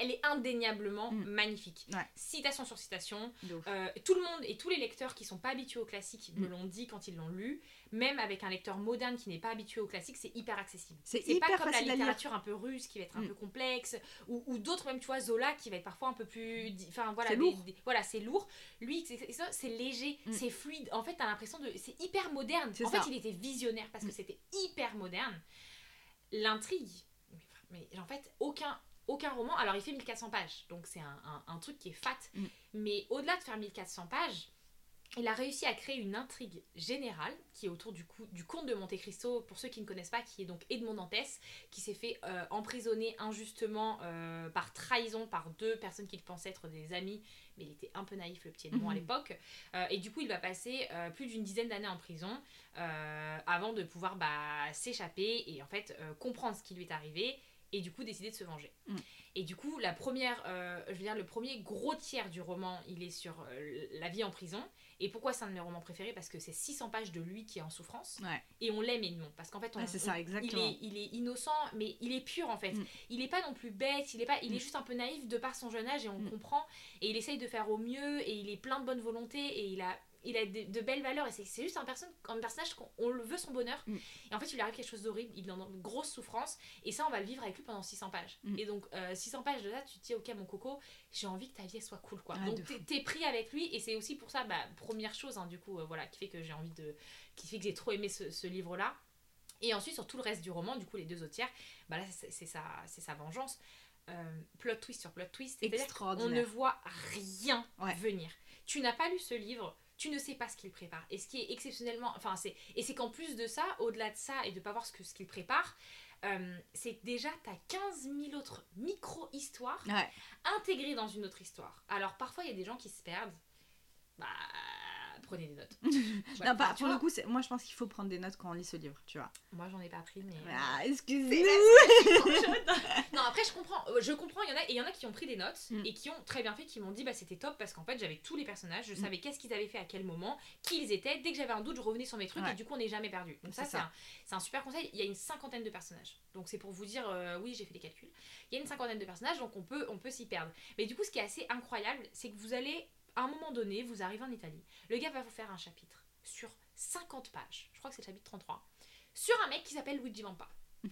elle est indéniablement Mm. magnifique. Ouais. Citation sur citation. Euh, tout le monde et tous les lecteurs qui sont pas habitués au classique me Mm. l'ont dit quand ils l'ont lu. Même avec un lecteur moderne qui n'est pas habitué au classique, c'est hyper accessible. C'est pas comme la littérature un peu russe qui va être un Mm. peu complexe ou, ou d'autres même tu vois Zola qui va être parfois un peu plus enfin voilà C'est lourd. des- voilà c'est lourd lui c'est c'est ça c'est léger c'est fluide en fait t'as l'impression de c'est hyper moderne en ça. fait il était visionnaire parce que c'était hyper moderne l'intrigue. Mais, mais en fait aucun aucun roman. Alors il fait 1400 pages. Donc c'est un, un- un truc qui est fat. Mm. mais au-delà de faire 1400 pages il a réussi à créer une intrigue générale qui est autour du, coup, du comte de Monte Cristo, pour ceux qui ne connaissent pas, qui est donc Edmond Dantès, qui s'est fait euh, emprisonner injustement euh, par trahison par deux personnes qu'il pensait être des amis, mais il était un peu naïf le petit Edmond à Mhm. l'époque. Euh, et du coup, il va passer plus d'une dizaine d'années en prison avant de pouvoir bah, s'échapper et en fait comprendre ce qui lui est arrivé et du coup décider de se venger. Mm. Et du coup, la première, euh, je veux dire, le premier gros tiers du roman, il est sur euh, la vie en prison. Et pourquoi c'est un de mes romans préférés? Parce que c'est 600 pages de lui qui est en souffrance. Ouais. Et on l'aime Edmond. Parce qu'en fait, on, il est, il est innocent, mais il est pur en fait. Mm. Il est pas non plus bête, il est, pas, il est Mm. juste un peu naïf de par son jeune âge et on Mm. comprend. Et il essaye de faire au mieux et il est plein de bonne volonté et il a, il a de, de belles valeurs. Et c'est juste un, personne, un personnage qu'on on le veut son bonheur. Mm. Et en fait, il lui arrive quelque chose d'horrible, il est dans une grosse souffrance. Et ça, on va le vivre avec lui pendant 600 pages. Mm. Et donc, euh, 600 pages de là, tu te dis, ok, mon coco, j'ai envie que ta vie elle soit cool quoi. Ah, donc, t'es- pris avec lui et c'est aussi pour ça, bah, première chose, hein, du coup, euh, voilà, qui fait que j'ai envie de. qui fait que j'ai trop aimé ce, ce livre-là. Et ensuite, sur tout le reste du roman, du coup, les deux autres tiers, bah là, c'est sa, c'est sa vengeance. Euh, plot twist sur plot twist. Extraordinaire. ne voit rien Ouais. venir. Tu n'as pas lu ce livre, tu ne sais pas ce qu'il prépare. Et ce qui est exceptionnellement. Enfin, c'est. Et c'est qu'en plus de ça, au-delà de ça, et de pas voir ce que ce qu'il prépare, euh, c'est que déjà, tu as 15 000 autres micro-histoires Ouais. intégrées dans une autre histoire. Alors, parfois, il y a des gens qui se perdent. Bah. Prenez des notes. Non, pas- pour le coup, moi je pense qu'il faut prendre des notes quand on lit ce livre, tu vois. Moi, j'en ai pas pris, mais. Ah, excusez non, après, je comprends. Euh, Je comprends, il y en a, et il y en a qui ont pris des notes Mm. et qui ont très bien fait, qui m'ont dit bah c'était top parce qu'en fait j'avais tous les personnages, je Mm. savais qu'est-ce qu'ils avaient fait à quel moment, qui ils étaient. Dès que j'avais un doute, je revenais sur mes trucs Ouais. et du coup on n'est jamais perdu. Donc ça, un, c'est un super conseil. Il y a une cinquantaine de personnages. Donc c'est pour vous dire, euh, oui, j'ai fait des calculs. Il y a une cinquantaine de personnages, donc on peut, on peut s'y perdre. Mais du coup, ce qui est assez incroyable, c'est que vous allez, à un moment donné, vous arrivez en Italie. Le gars va vous faire un chapitre sur 50 pages. Je crois que c'est le chapitre 33. Sur un mec qui s'appelle Luigi Vampa.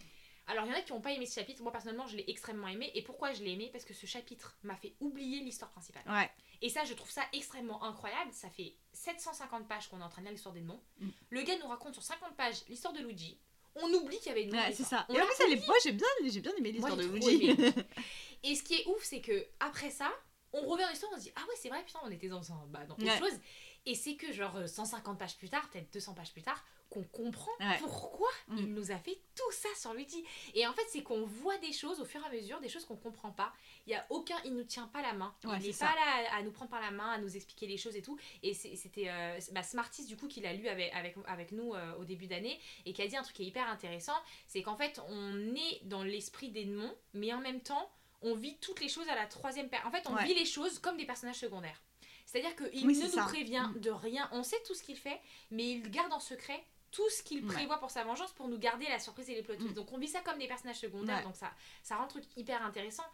Alors, il y en a qui n'ont pas aimé ce chapitre. Moi, personnellement, je l'ai extrêmement aimé. Et pourquoi je l'ai aimé? Parce que ce chapitre m'a fait oublier l'histoire principale. Ouais. Et ça, je trouve ça extrêmement incroyable. Ça fait 750 pages qu'on est en train de lire l'histoire d'Edmond. Mm. Le gars nous raconte sur 50 pages l'histoire de Luigi. On oublie qu'il y avait Edmond. Ouais, c'est ça. On Et en l'a plus, elle est- moi j'ai bien, j'ai bien aimé l'histoire de Luigi. Et ce qui est ouf, c'est que après ça, on revient dans l'histoire, on se dit ah ouais c'est vrai putain on était dans un bah, dans autre Ouais. chose. Et c'est que genre euh, 150 pages plus tard, peut-être 200 pages plus tard, qu'on comprend Ouais. pourquoi Mm. il nous a fait tout ça sur Luigi. Et en fait c'est qu'on voit des choses au fur et à mesure, des choses qu'on comprend pas. Il y a aucun, il nous tient pas la main. Ouais, il n'est pas là à, à nous prendre par la main, à nous expliquer les choses et tout. Et c'était euh, bah, Smarties du coup qui l'a lu avec, avec, avec nous euh, au début d'année et qui a dit un truc qui est hyper intéressant, c'est qu'en fait on est dans l'esprit d'Edmond, mais en même temps on vit toutes les choses à la troisième personne. En fait, on Ouais. vit les choses comme des personnages secondaires. C'est-à-dire qu'il Oui, ne nous ça. prévient Mm. de rien. On sait tout ce qu'il fait, mais il garde en secret tout ce qu'il Ouais. prévoit pour sa vengeance pour nous garder la surprise et les plot twists. Mm. Donc on vit ça comme des personnages secondaires, Ouais. donc ça, ça rend le truc hyper intéressant.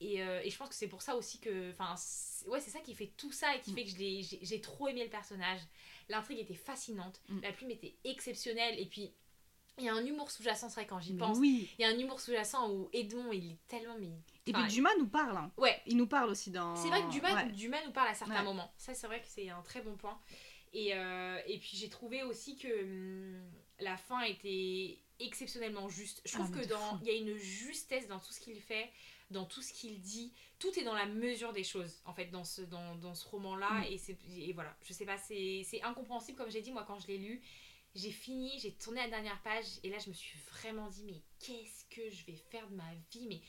Et, euh, et je pense que c'est pour ça aussi que. Enfin, c'est- ouais, c'est ça qui fait tout ça et qui Mm. fait que j'ai trop aimé le personnage. L'intrigue était fascinante, la plume était exceptionnelle, et puis il y a un humour sous-jacent, c'est vrai, quand j'y pense. oui. Il y a un humour sous-jacent où Edmond, il est tellement. Mais... Et enfin, puis Dumas nous parle. hein. Ouais, Il nous parle aussi dans. c'est vrai que Dumas, Ouais. Dumas nous parle à certains Ouais. moments. Ça, c'est vrai que c'est un très bon point. Et, euh, et puis, j'ai trouvé aussi que hum, la fin était exceptionnellement juste. Je Ah, trouve mais que dans il y a une justesse dans tout ce qu'il fait, dans tout ce qu'il dit. Tout est dans la mesure des choses, en fait, dans ce, dans, dans ce roman-là. Mm. Et, et voilà, je sais pas, c'est incompréhensible, comme j'ai dit, moi, quand je l'ai lu. J'ai fini, j'ai tourné la dernière page, et là, je me suis vraiment dit, mais qu'est-ce que je vais faire de ma vie Mais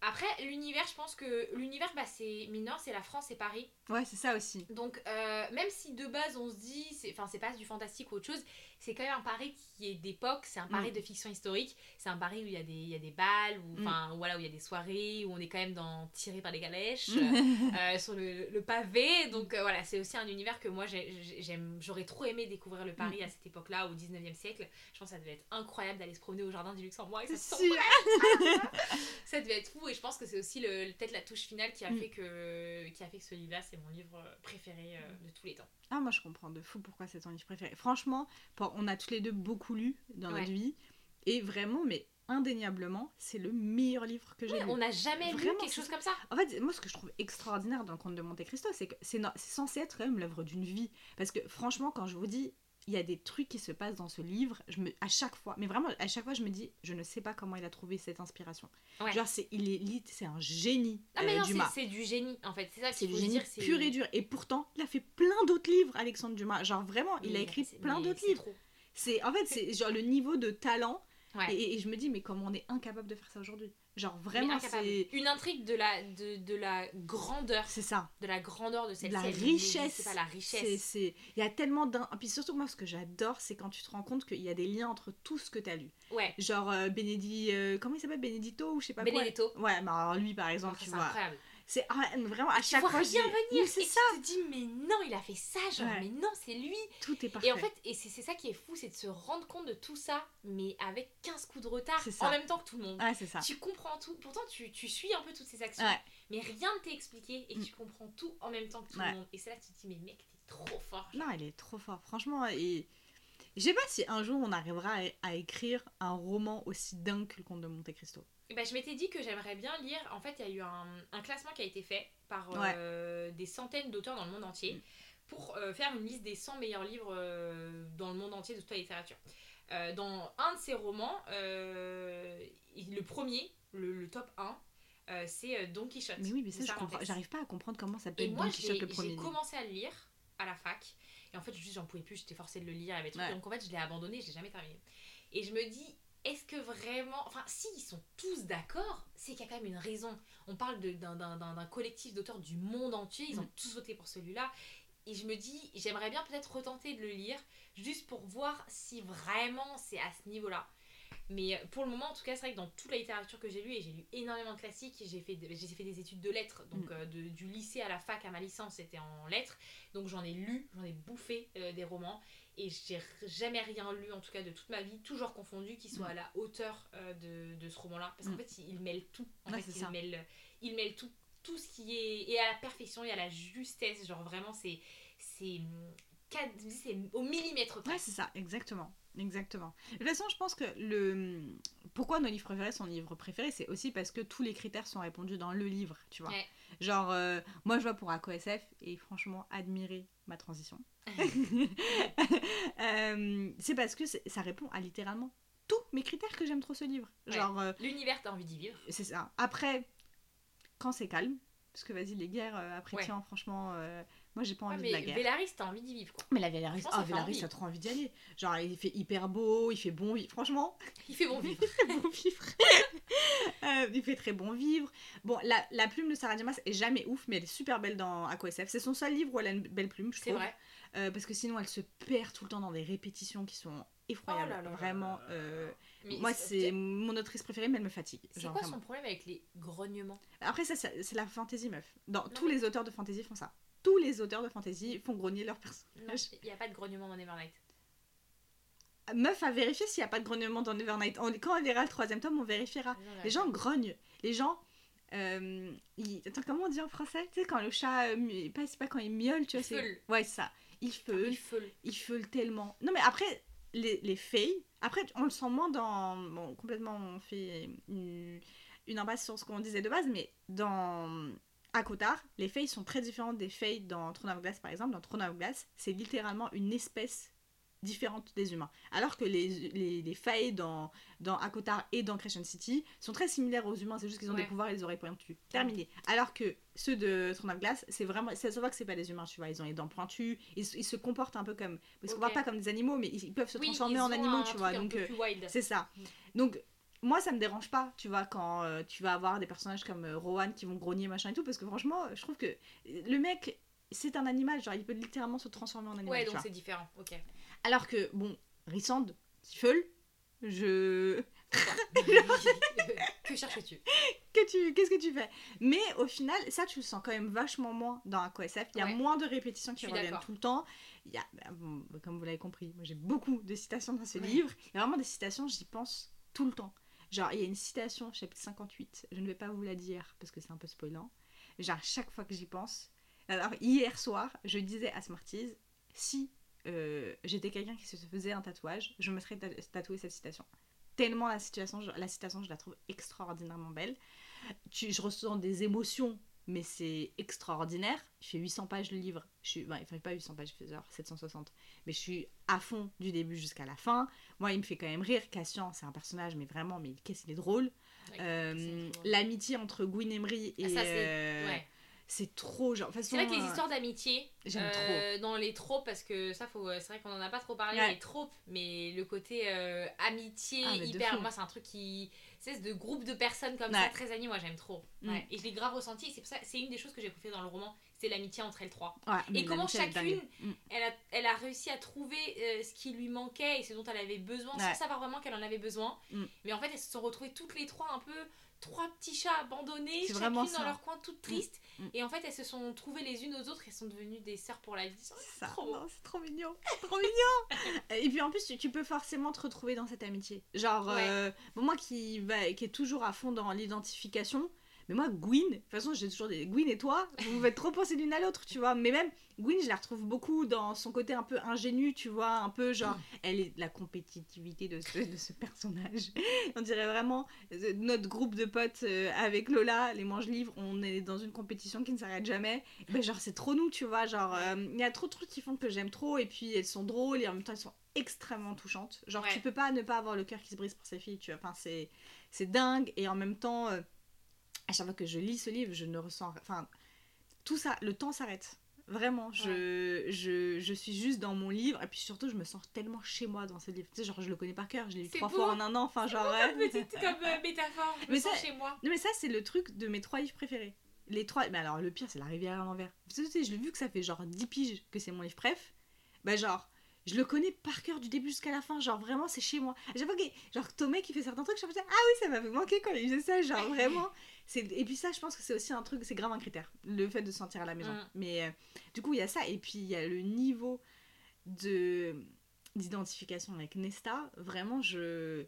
après, l'univers, je pense que l'univers, bah, c'est mineur, c'est la France et Paris. Ouais, c'est ça aussi. Donc, euh, même si de base on se dit, c'est- enfin, c'est pas du fantastique ou autre chose, c'est quand même un Paris qui est d'époque, c'est un Paris Mm. de fiction historique, c'est un Paris où il y a des, il y a des balles, où, Mm. voilà, où il y a des soirées, où on est quand même dans tiré par les calèches, euh, sur le, le pavé. Donc, euh, voilà, c'est aussi un univers que moi j'ai- j'ai- j'aime, j'aurais trop aimé découvrir le Paris Mm. à cette époque-là, au 19e siècle. Je pense que ça devait être incroyable d'aller se promener au jardin du Luxembourg avec sûr. ça devait être fou et je pense que c'est aussi le, peut-être la touche finale qui a, fait que, qui a fait que ce livre-là, c'est mon livre préféré euh, de tous les temps. Ah, moi je comprends de fou pourquoi c'est ton livre préféré. Franchement, on a tous les deux beaucoup lu dans Ouais. notre vie. Et vraiment, mais indéniablement, c'est le meilleur livre que j'ai Ouais, lu. on n'a jamais lu quelque chose comme ça. En fait, moi, ce que je trouve extraordinaire dans le conte de Monte Cristo, c'est que c'est no- c'est censé être quand même l'œuvre d'une vie. Parce que franchement, quand je vous dis, il y a des trucs qui se passent dans ce livre, je me, à chaque fois, mais vraiment, à chaque fois, je me dis, je ne sais pas comment il a trouvé cette inspiration. Ouais. Genre, c'est, il est, c'est un génie, Ah mais euh, non, c'est- Dumas. c'est du génie en fait. C'est ça C'est du génie dire. c'est- pur et dur. Et pourtant, il a fait plein d'autres livres, Alexandre Dumas. Genre, vraiment, il a écrit plein d'autres c'est livres. trop. C'est, en fait, c'est genre le niveau de talent Ouais. Et, et je me dis, mais comment on est incapable de faire ça aujourd'hui? Genre vraiment, c'est. Une intrigue de la, de, de la grandeur, C'est ça. de la grandeur de cette De la série. richesse. C'est pas la C'est, richesse. c'est... Il y a tellement d'un. Puis surtout, moi, ce que j'adore, c'est quand tu te rends compte qu'il y a des liens entre tout ce que tu as lu. Ouais. Genre, euh, Benedi. euh, comment il s'appelle? Benedito ou je sais pas Benedetto. quoi. Ouais, mais alors lui, par exemple, tu c'est vois. incroyable. C'est ah, vraiment à Tu chaque vois fois. rien venir. C'est ça. tu te dis, mais non, il a fait ça. Genre, Ouais. mais non, c'est lui. Tout est parfait. Et en fait, et c'est ça qui est fou, c'est de se rendre compte de tout ça, mais avec 15 coups de retard, en même temps que tout le monde. Ouais, c'est ça. Tu comprends tout. Pourtant, tu, tu suis un peu toutes ces actions, Ouais. mais rien ne t'est expliqué et Mm. tu comprends tout en même temps que tout le monde. Et c'est là que tu te dis, mais mec, t'es trop fort. Non, elle est trop forte, franchement. Et je sais pas si un jour on arrivera à, à écrire un roman aussi dingue que le conte de Monte Cristo. Ben, je m'étais dit que j'aimerais bien lire. En fait, il y a eu un, un classement qui a été fait par euh, des centaines d'auteurs dans le monde entier pour euh, faire une liste des 100 meilleurs livres euh, dans le monde entier de toute la littérature. Dans un de ces romans, il- le premier, le, le top 1, euh, c'est Don Quichotte. Mais oui, mais ça. J'arrive pas à comprendre comment ça peut Et être moi, Don Quichotte le premier j'ai commencé à le lire à la fac. Et en fait, juste, j'en pouvais plus, j'étais forcée de le lire. Il y avait des trucs. Ouais. Donc en fait, je l'ai abandonné, je l'ai jamais terminé. Et je me dis, est-ce que vraiment. Enfin, si ils sont tous d'accord, c'est qu'il y a quand même une raison. On parle d'un- collectif d'auteurs du monde entier, ils ont Mm. tous voté pour celui-là. Et je me dis, j'aimerais bien peut-être retenter de le lire, juste pour voir si vraiment c'est à ce niveau-là. Mais euh, pour le moment, en tout cas, c'est vrai que dans toute la littérature que j'ai lue, et j'ai lu énormément de classiques, j'ai fait, fait des études de lettres, donc Mm. euh, de- du lycée à la fac à ma licence, c'était en lettres. Donc j'en ai lu, j'en ai bouffé euh, des romans, et j'ai jamais rien lu, en tout cas de toute ma vie, toujours confondu, qui soit Mm. à la hauteur euh, de, de ce roman-là. Parce qu'en Mm. fait, il, mêle tout. En Ouais, fait, il ça. mêle, il mêle tout, tout ce qui est. Et à la perfection, et à la justesse, genre vraiment, c'est. C'est. au millimètre près. Ouais, c'est ça, exactement. Exactement. De toute façon, je pense que le. Pourquoi nos livres préférés sont nos livres préférés, c'est aussi parce que tous les critères sont répondus dans le livre, tu vois. Ouais. Genre, euh, moi je vois pour AcoSF et franchement, admirer ma transition. Euh, c'est parce que ça répond à littéralement tous mes critères que j'aime trop ce livre. Genre, euh, L'univers, t'as envie d'y vivre. c'est ça. Après, quand c'est calme, parce que vas-y, les guerres euh, après Ouais. tiens, franchement, euh, moi j'ai pas Ouais, envie mais de la guerre. Vélaris, t'as envie d'y vivre, quoi. Mais la Vélaris, ah, Vélaris, t'as trop envie d'y aller. Genre, il fait hyper beau, il fait bon vivre. Franchement, Il fait bon vivre. bon vivre. Euh, il fait très bon vivre. Bon, la, la plume de Sarah Dimas est jamais ouf, mais elle est super belle dans AquaSF. C'est son seul livre où elle a une belle plume, je C'est trouve. vrai. Euh, parce que sinon, elle se perd tout le temps dans des répétitions qui sont effroyables. Oh là là là Vraiment. euh, moi, c'est mon autrice préférée, mais elle me fatigue. C'est quoi vraiment. son problème avec les grognements? Après, ça, c'est la fantasy meuf. Dans, tous mais- les auteurs de fantasy font ça. Tous les auteurs de fantasy font grogner leurs personnages. il n'y a pas de grognement dans Nevernight. Meuf, à vérifier s'il n'y a pas de grognement dans Nevernight. On- quand on lira le troisième tome, on vérifiera. Les gens grognent. Les gens. euh, ils- Attends, comment on dit en français? Tu sais, quand le chat. euh, pas, c'est pas quand il miaule, tu vois. Il c'est- feule. Ouais, c'est ça. Il feule. Il feule. Il feule tellement. Non, mais après, les, les fées. Après, on le sent moins dans. Bon, complètement, on fait une, une impasse sur ce qu'on disait de base, mais dans. À Cotard, les fées sont très différentes des fées dans Throne of Glass, par exemple. Dans Throne of Glass, c'est littéralement une espèce différente des humains. Alors que les, les, les failles dans, dans Akotar et dans Crescent City sont très similaires aux humains, c'est juste qu'ils ont Ouais. des pouvoirs et des oreilles pointues. Terminé. Alors que ceux de Throne of Glass, c'est vraiment. Ça se voit que c'est pas des humains, tu vois. Ils ont les dents pointues, ils, se- ils se comportent un peu comme. Parce qu'on Ok. voit pas comme des animaux, mais ils, ils peuvent se transformer ils en animaux, tu vois. Donc, euh, c'est ça. Mm. Donc, moi, ça me dérange pas, tu vois, quand euh, tu vas avoir des personnages comme euh, Rohan qui vont grogner, machin et tout, parce que franchement, je trouve que euh, le mec, c'est un animal, genre, il peut littéralement se transformer en animal. Ouais, donc c'est différent. Ok. Alors que, bon, Rissand, Tiffel, je. que cherches-tu? Que tu... Qu'est-ce que tu fais? Mais au final, ça, tu le sens quand même vachement moins dans AquaSF. Il y a Ouais. moins de répétitions qui reviennent tout le temps. Il y a, bah, comme vous l'avez compris, moi j'ai beaucoup de citations dans ce Ouais. livre. Il y a vraiment des citations, j'y pense tout le temps. Genre, il y a une citation, chapitre 58, je ne vais pas vous la dire parce que c'est un peu spoilant. Genre, chaque fois que j'y pense. Alors, hier soir, je disais à Smarties, si euh, j'étais quelqu'un qui se faisait un tatouage, je me serais ta- tatoué cette citation. Tellement la, situation, la citation, je la trouve extraordinairement belle. Je ressens des émotions, mais c'est extraordinaire. Je fais 800 pages le livre. Je suis, enfin, il fait pas 800 pages, il fait genre 760. Mais je suis à fond du début jusqu'à la fin. Moi, il me fait quand même rire. Cassian, c'est un personnage, mais vraiment, mais qu'est-ce qu'il est drôle. Ouais, Euh. L'amitié entre Gwyn Emery et. Ah, ça, c'est- euh, trop genre. C'est vrai que les euh, histoires d'amitié, J'aime euh, dans les tropes, parce que ça, faut, c'est vrai qu'on en a pas trop parlé, Ouais. les tropes, mais le côté euh, amitié, Ah, hyper. Moi, c'est un truc qui. C'est de groupe de personnes comme Ouais. ça, très amis, moi j'aime trop. Ouais. Et je l'ai grave ressenti, c'est pour ça, c'est une des choses que j'ai préférées dans le roman, c'est l'amitié entre elles trois. ouais, mais comment chacune-. Mm. Elle a, elle a réussi à trouver euh, ce qui lui manquait et ce dont elle avait besoin, Ouais. sans savoir vraiment qu'elle en avait besoin. Mm. Mais en fait, elles se sont retrouvées toutes les trois un peu trois petits chats abandonnés, C'est chacune vraiment dans leur coin, toutes tristes. Mm. Et en fait, elles se sont trouvées les unes aux autres et sont devenues des sœurs pour la vie. C'est ça. trop c'est trop mignon. C'est trop mignon. Et puis en plus, tu, tu peux forcément te retrouver dans cette amitié. Genre, Ouais. euh, bon, moi qui, qui est toujours à fond dans l'identification, mais moi, Gwyn, de toute façon, j'ai toujours des. Gwyn et toi, vous vous êtes trop pensés l'une à l'autre, tu vois. Mais même, Gwyn, je la retrouve beaucoup dans son côté un peu ingénu, tu vois, un peu genre. Elle est la compétitivité de ce, de ce personnage. On dirait vraiment euh, notre groupe de potes euh, avec Lola, les mange-livres, on est dans une compétition qui ne s'arrête jamais. Ben, genre, c'est trop nous, tu vois. Genre, euh, il y a trop de trucs qui font que j'aime trop, et puis elles sont drôles, et en même temps, elles sont extrêmement touchantes. Genre, Ouais. tu peux pas ne pas avoir le cœur qui se brise pour ces filles, tu vois. Enfin, c'est, c'est dingue, et en même temps, euh, à chaque fois que je lis ce livre, je ne ressens. Enfin, tout ça, le temps s'arrête. Vraiment, je, je, je suis juste dans mon livre, et puis surtout, je me sens tellement chez moi dans ce livre. Tu sais, genre, je le connais par cœur, je l'ai lu trois beau. fois en un an, enfin, genre. Comme ouais. petite comme euh, métaphore, je me Mais sens ça- chez moi. Non mais ça c'est le truc de mes trois livres préférés. Les trois, mais alors le pire c'est La rivière à l'envers. Tu sais, je l'ai vu que ça fait genre 10 piges que c'est mon livre préf. Bah genre, je le connais par cœur du début jusqu'à la fin, genre vraiment c'est chez moi. Fois que, genre Tomé qui fait certains trucs, je me dis ah oui ça m'avait manqué quand il faisait ça, genre vraiment. C'est et puis ça je pense que c'est aussi un truc, c'est grave un critère, le fait de se sentir à la maison. Mm. Mais euh, du coup il y a ça et puis il y a le niveau de d'identification avec Nesta, vraiment je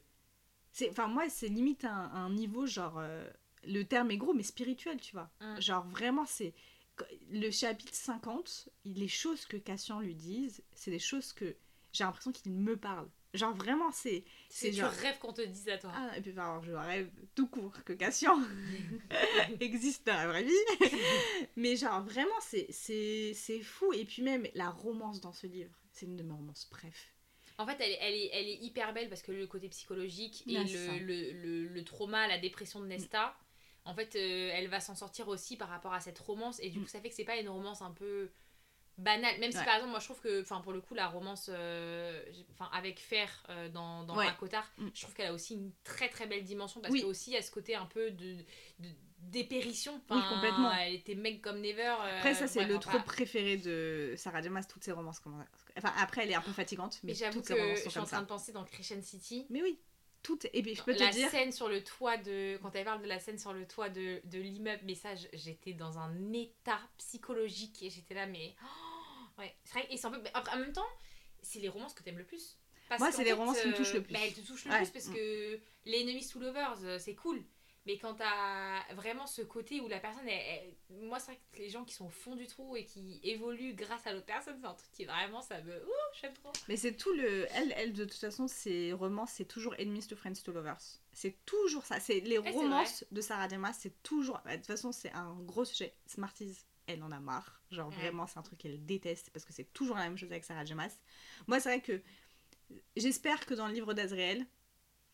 c'est enfin moi c'est limite un, un niveau genre euh, le terme est gros mais spirituel tu vois Mm. genre vraiment c'est le chapitre 50 les choses que Cassian lui disent c'est des choses que j'ai l'impression qu'il me parle genre vraiment c'est C'est tu genre rêves qu'on te dise à toi. ah, et puis alors, je rêve tout court que Cassian existe dans la vraie vie mais genre vraiment c'est c'est c'est fou et puis même la romance dans ce livre c'est une de mes romances bref En fait, elle, est- elle, est, elle est hyper belle parce que le côté psychologique et ça. le, le, le, le trauma, la dépression de Nesta, en fait, euh, elle va s'en sortir aussi par rapport à cette romance. Et du coup, Mm. ça fait que c'est pas une romance un peu banale. Même si, Ouais. par exemple, moi, je trouve que, enfin, pour le coup, la romance euh, enfin, avec Fer euh, dans, dans Ouais. Rakotar, Mm. je trouve qu'elle a aussi une très très belle dimension parce Oui. que aussi, il y a ce côté un peu de. de dépérition Oui, complètement. elle était mec comme never euh, Après, ça, c'est le trope préféré de Sarah J. Maas, toutes ses romances. Comment... Enfin, après, elle est un peu fatigante, mais mais j'avoue que je suis en train ça. de penser dans Crescent City Mais oui, toutes. Et puis, je peux la te dire. scène sur le toit de quand elle parle de la scène sur le toit de, de l'immeuble mais ça j'étais dans un état psychologique et j'étais là mais oh, ouais c'est vrai et c'est un peu mais après, en même temps c'est les romances que t'aimes le plus Parce Moi, c'est les romances qui me touchent le plus. bah, elles te touchent le Ouais. plus parce que les enemies to lovers euh, c'est cool mais quand t'as vraiment ce côté où la personne elle- elle- moi c'est vrai que les gens qui sont au fond du trou et qui évoluent grâce à l'autre personne c'est un truc qui vraiment ça me ouh j'aime trop Mais c'est tout le. Elle, elle, de toute façon, ses romances, c'est toujours Enemies to Friends to Lovers. C'est toujours ça. C'est les romances de Sarah. Maas, c'est toujours. bah, de toute façon, c'est un gros sujet. Smarties, elle en a marre. Genre, Ouais. vraiment, c'est un truc qu'elle déteste parce que c'est toujours la même chose avec Sarah J. Maas. Moi, c'est vrai que. J'espère que dans le livre d'Azrael,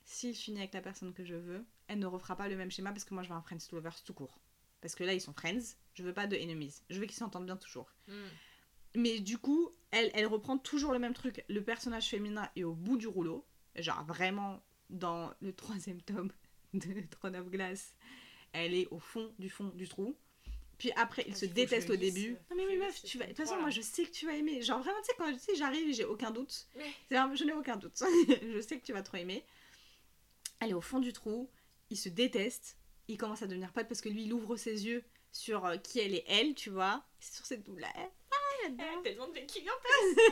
s'il finit avec la personne que je veux, elle ne refera pas le même schéma parce que moi, je veux un Friends to Lovers tout court. Parce que là, ils sont Friends. Je veux pas de Enemies. Je veux qu'ils s'entendent bien toujours. Mm. Mais du coup, elle, elle reprend toujours le même truc. Le personnage féminin est au bout du rouleau. Genre vraiment dans le troisième tome de Throne of Glass, elle est au fond du fond du trou. Puis après, ils Ah, se détestent au début. Non mais oui meuf, tu vas... de toute façon, moi je sais que tu vas aimer. Genre vraiment, tu sais, quand tu sais, j'arrive, j'ai aucun doute. Je n'ai aucun doute. je sais que tu vas trop aimer. Elle est au fond du trou. Ils se détestent. Ils commencent à devenir potes parce que lui, il ouvre ses yeux sur euh, qui elle est elle, tu vois. Sur cette. Ah, en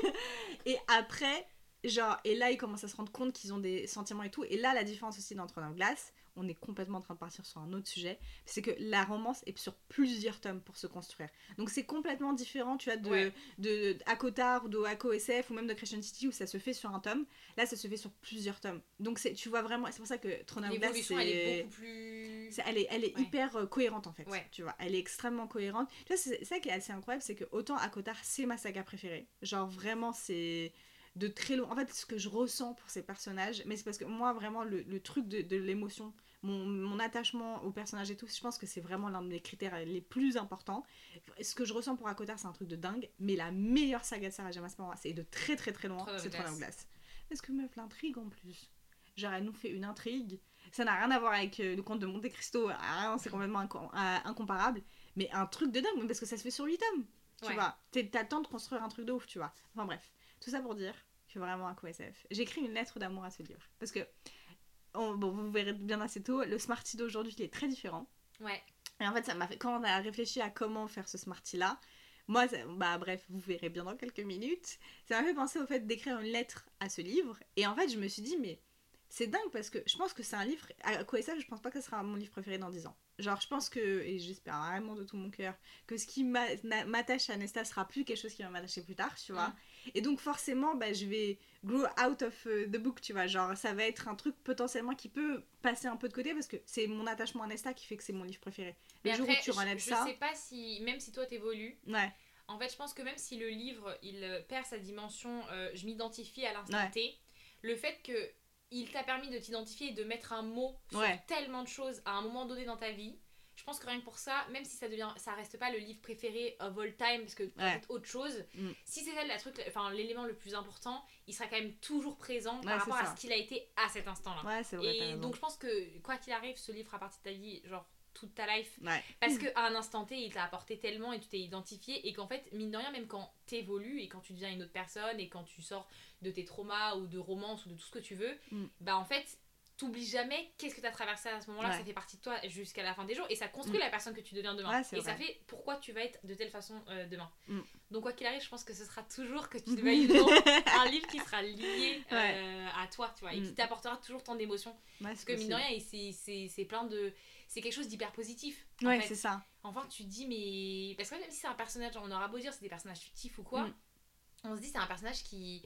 Et après, genre, et là, ils commencent à se rendre compte qu'ils ont des sentiments et tout. Et là, la différence aussi dans Throne of Glass, on est complètement en train de partir sur un autre sujet, c'est que la romance est sur plusieurs tomes pour se construire. Donc c'est complètement différent, tu vois, de, Ouais. de, de Akotar ou de Ako SF ou même de Crescent City où ça se fait sur un tome. Là, ça se fait sur plusieurs tomes. Donc c'est, tu vois vraiment, c'est pour ça que Throne of Glass, L'évolution, elle est beaucoup plus. Elle est, elle est Ouais. hyper euh, cohérente en fait. Ouais. Tu vois, elle est extrêmement cohérente. Tu vois, c'est c'est ça qui est assez incroyable, c'est que autant Akotar, c'est ma saga préférée. Genre vraiment, c'est de très long. En fait, ce que je ressens pour ces personnages, mais c'est parce que moi, vraiment, le, le truc de, de l'émotion, mon, mon attachement au personnage et tout, je pense que c'est vraiment l'un des critères les plus importants. Ce que je ressens pour Akotar, c'est un truc de dingue, mais la meilleure saga de moi, c'est de très très très loin, c'est glace. de glace. Parce que meuf, l'intrigue en plus. Genre, elle nous fait une intrigue. Ça n'a rien à voir avec euh, le conte de Monte Cristo, ah, c'est complètement euh, incomparable. Mais un truc de dingue, parce que ça se fait sur 8 tomes. Tu Ouais. vois, t'as le temps de construire un truc de ouf, tu vois. Enfin bref, tout ça pour dire que vraiment un QSF. J'écris une lettre d'amour à ce livre. Parce que, on- bon, vous verrez bien assez tôt, le Smarty d'aujourd'hui il est très différent. Ouais. Et en fait, ça m'a fait, quand on a réfléchi à comment faire ce Smarty là, moi, ça- bah bref, vous verrez bien dans quelques minutes, ça m'a fait penser au fait d'écrire une lettre à ce livre. Et en fait, je me suis dit, mais c'est dingue parce que je pense que c'est un livre, à QSF, je pense pas que ce sera mon livre préféré dans 10 ans. Genre, je pense que, et j'espère vraiment de tout mon cœur, que ce qui m'attache à Nesta sera plus quelque chose qui va m'attacher plus tard, tu vois. Mm. Et donc, forcément, bah, je vais grow out of euh, the book, tu vois. Genre, ça va être un truc potentiellement qui peut passer un peu de côté parce que c'est mon attachement à Nesta qui fait que c'est mon livre préféré. Le Mais jour après, où tu je- relèves je, ça. sais pas si, même si toi t'évolues, Ouais, en fait, je pense que même si le livre il euh, perd sa dimension, euh, je m'identifie à l'instant Ouais. T, le fait que il t'a permis de t'identifier et de mettre un mot sur Ouais. tellement de choses à un moment donné dans ta vie, je pense que rien que pour ça, même si ça devient, ça reste pas le livre préféré of all time parce que Ouais. autre chose, Mm. si c'est ça la truc, enfin l'élément le plus important, il sera quand même toujours présent Ouais, par rapport à ce qu'il a été à cet instant-là. ouais, c'est vrai. Et donc je pense que quoi qu'il arrive, ce livre fera partie de ta vie, genre toute ta life, Ouais. parce qu'à un instant T, il t'a apporté tellement et tu t'es identifié et qu'en fait, mine de rien, même quand t'évolues et quand tu deviens une autre personne et quand tu sors de tes traumas ou de romances ou de tout ce que tu veux, Mm. bah en fait, t'oublies jamais qu'est-ce que t'as traversé à ce moment-là, Ouais. ça fait partie de toi jusqu'à la fin des jours et ça construit Mm. la personne que tu deviens demain. Ouais, et ça fait pourquoi tu vas être de telle façon euh, demain. Mm. Donc quoi qu'il arrive, je pense que ce sera toujours que tu non, un livre qui sera lié euh, Ouais. à toi, tu vois, et Mm. qui t'apportera toujours ton émotion. Ouais, Parce que mine de rien, c'est- plein de... C'est quelque chose d'hyper positif. en Ouais, c'est ça. Enfin, tu dis, mais. Parce que même si c'est un personnage, on aura beau dire c'est des personnages fictifs ou quoi, Mm. on se dit c'est un personnage qui,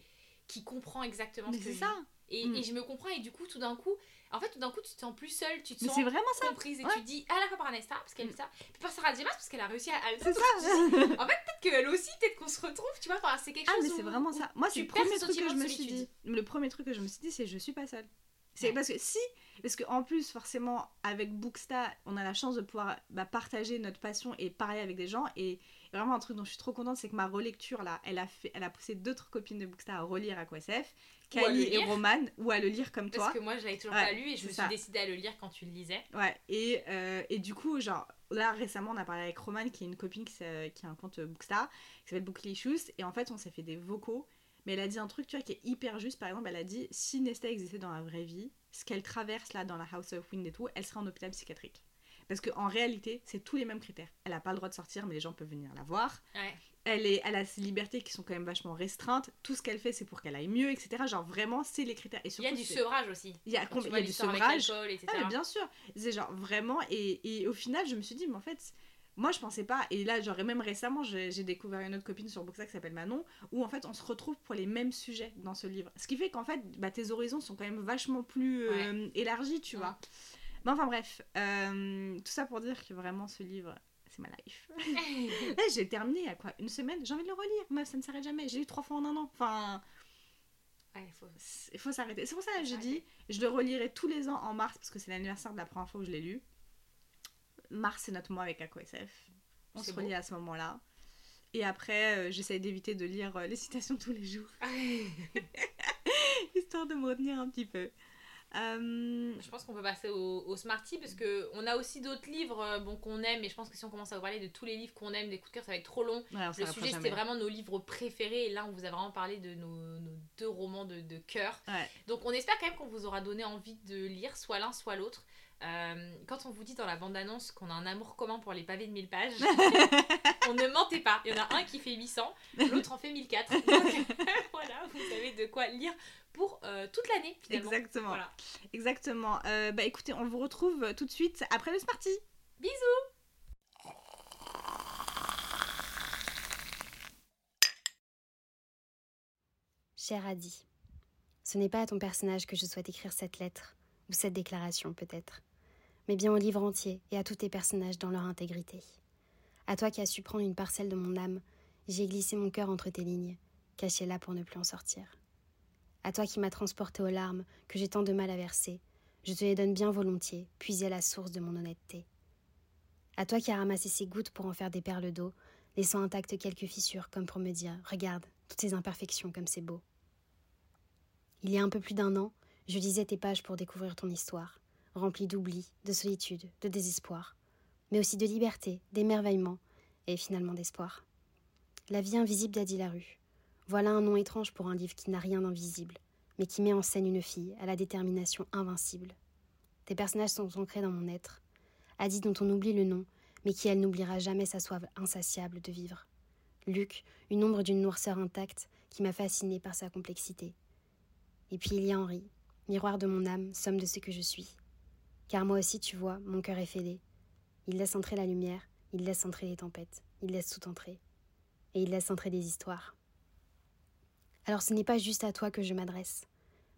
qui comprend exactement Mais ce que c'est ça. vis. Et, et je me comprends, et du coup, tout d'un coup, en fait, tout d'un coup, tu te sens plus seule, tu te sens vraiment ça. comprise, et Ouais. tu te dis, ah la fois par Nesta, parce qu'elle Mm. fait ça, puis par Sarah. Maas, parce qu'elle a réussi à. à le C'est ça. Peut-être qu'elle aussi, peut-être qu'on se retrouve, tu vois, enfin, c'est quelque Ah, chose. mais c'est vraiment ça. Moi, c'est le premier truc que je me suis dit. Le premier truc que je me suis dit, c'est je suis pas seule. C'est Ouais. parce que si, parce qu'en plus, forcément, avec Booksta, on a la chance de pouvoir bah, partager notre passion et parler avec des gens. Et vraiment, un truc dont je suis trop contente, c'est que ma relecture, là, elle a, fait, elle a poussé d'autres copines de Booksta à relire le Kali et. Roman, ou à le lire comme toi. Parce que moi, je l'avais toujours Ouais, pas lu, et je me ça. suis décidée à le lire quand tu le lisais. Ouais, et, euh, et du coup, genre, là récemment, on a parlé avec Roman, qui est une copine qui, s'a- qui a un compte Bookstar, qui s'appelle Booklicious, et en fait, on s'est fait des vocaux, mais elle a dit un truc, tu vois, qui est hyper juste. Par exemple, elle a dit si Nesta existait dans la vraie vie, ce qu'elle traverse là dans la House of Wind et tout, elle serait en hôpital psychiatrique. Parce qu'en réalité, c'est tous les mêmes critères. Elle a pas le droit de sortir, mais les gens peuvent venir la voir. Ouais. Elle, est, elle a ses libertés qui sont quand même vachement restreintes. Tout ce qu'elle fait, c'est pour qu'elle aille mieux, etc. Genre, vraiment, c'est les critères. Et Il y a du sevrage aussi. Il y a, il y a du avec sevrage. etc. Ah, mais bien sûr. C'est genre vraiment. Et, et au final, je me suis dit, mais en fait, moi, je pensais pas. Et là, genre, et même récemment, j'ai découvert une autre copine sur Booksa qui s'appelle Manon, où en fait, on se retrouve pour les mêmes sujets dans ce livre. Ce qui fait qu'en fait, bah, tes horizons sont quand même vachement plus euh, élargis, tu Ouais. vois. Mais enfin, bref. euh, tout ça pour dire que vraiment, ce livre. C'est ma life. Là, j'ai terminé il y a quoi Une semaine J'ai envie de le relire. Meuf, ça ne s'arrête jamais. J'ai lu trois fois en un an. Enfin, Ouais, faut- il faut s'arrêter. C'est pour ça que s'arrêter. dit, je le relirai tous les ans en mars, parce que c'est l'anniversaire de la première fois où je l'ai lu. Mars, c'est notre mois avec AquaSF. On se relie à ce moment-là. Et après, euh, j'essaie d'éviter de lire euh, les citations tous les jours, histoire de me retenir un petit peu. Euh, Je pense qu'on peut passer au, au Smarty parce que on a aussi d'autres livres euh, bon, qu'on aime, mais je pense que si on commence à vous parler de tous les livres qu'on aime, des coups de cœur, ça va être trop long. ouais, Le sujet c'était vraiment nos livres préférés et là on vous a vraiment parlé de nos, nos deux romans de, de cœur. Ouais. Donc on espère quand même qu'on vous aura donné envie de lire soit l'un soit l'autre. Euh, quand on vous dit dans la bande-annonce qu'on a un amour commun pour les pavés de 1000 pages, on ne mentez pas. Il y en a un qui fait 800, l'autre en fait 1004. Donc voilà, vous savez de quoi lire pour euh, toute l'année finalement. Exactement. Voilà. Exactement. Euh, bah écoutez, on vous retrouve tout de suite après le Smarty. Bisous Cher Adi, ce n'est pas à ton personnage que je souhaite écrire cette lettre, ou cette déclaration peut-être, mais bien au livre entier et à tous tes personnages dans leur intégrité. À toi qui as su prendre une parcelle de mon âme, j'ai glissé mon cœur entre tes lignes, caché là pour ne plus en sortir. À toi qui m'as transporté aux larmes, que j'ai tant de mal à verser, je te les donne bien volontiers, puisées à la source de mon honnêteté. À toi qui as ramassé ces gouttes pour en faire des perles d'eau, laissant intactes quelques fissures, comme pour me dire Regarde, toutes ces imperfections, comme c'est beau. Il y a un peu plus d'un an, je lisais tes pages pour découvrir ton histoire, remplie d'oubli, de solitude, de désespoir, mais aussi de liberté, d'émerveillement et finalement d'espoir. La vie invisible d'Adi Larue. Voilà un nom étrange pour un livre qui n'a rien d'invisible, mais qui met en scène une fille à la détermination invincible. Tes personnages sont ancrés dans mon être. Adi dont on oublie le nom, mais qui elle n'oubliera jamais sa soif insatiable de vivre. Luc, une ombre d'une noirceur intacte qui m'a fascinée par sa complexité. Et puis il y a Henri, miroir de mon âme, somme de ce que je suis. Car moi aussi, tu vois, mon cœur est fêlé. Il laisse entrer la lumière, il laisse entrer les tempêtes, il laisse tout entrer. Et il laisse entrer des histoires. Alors ce n'est pas juste à toi que je m'adresse,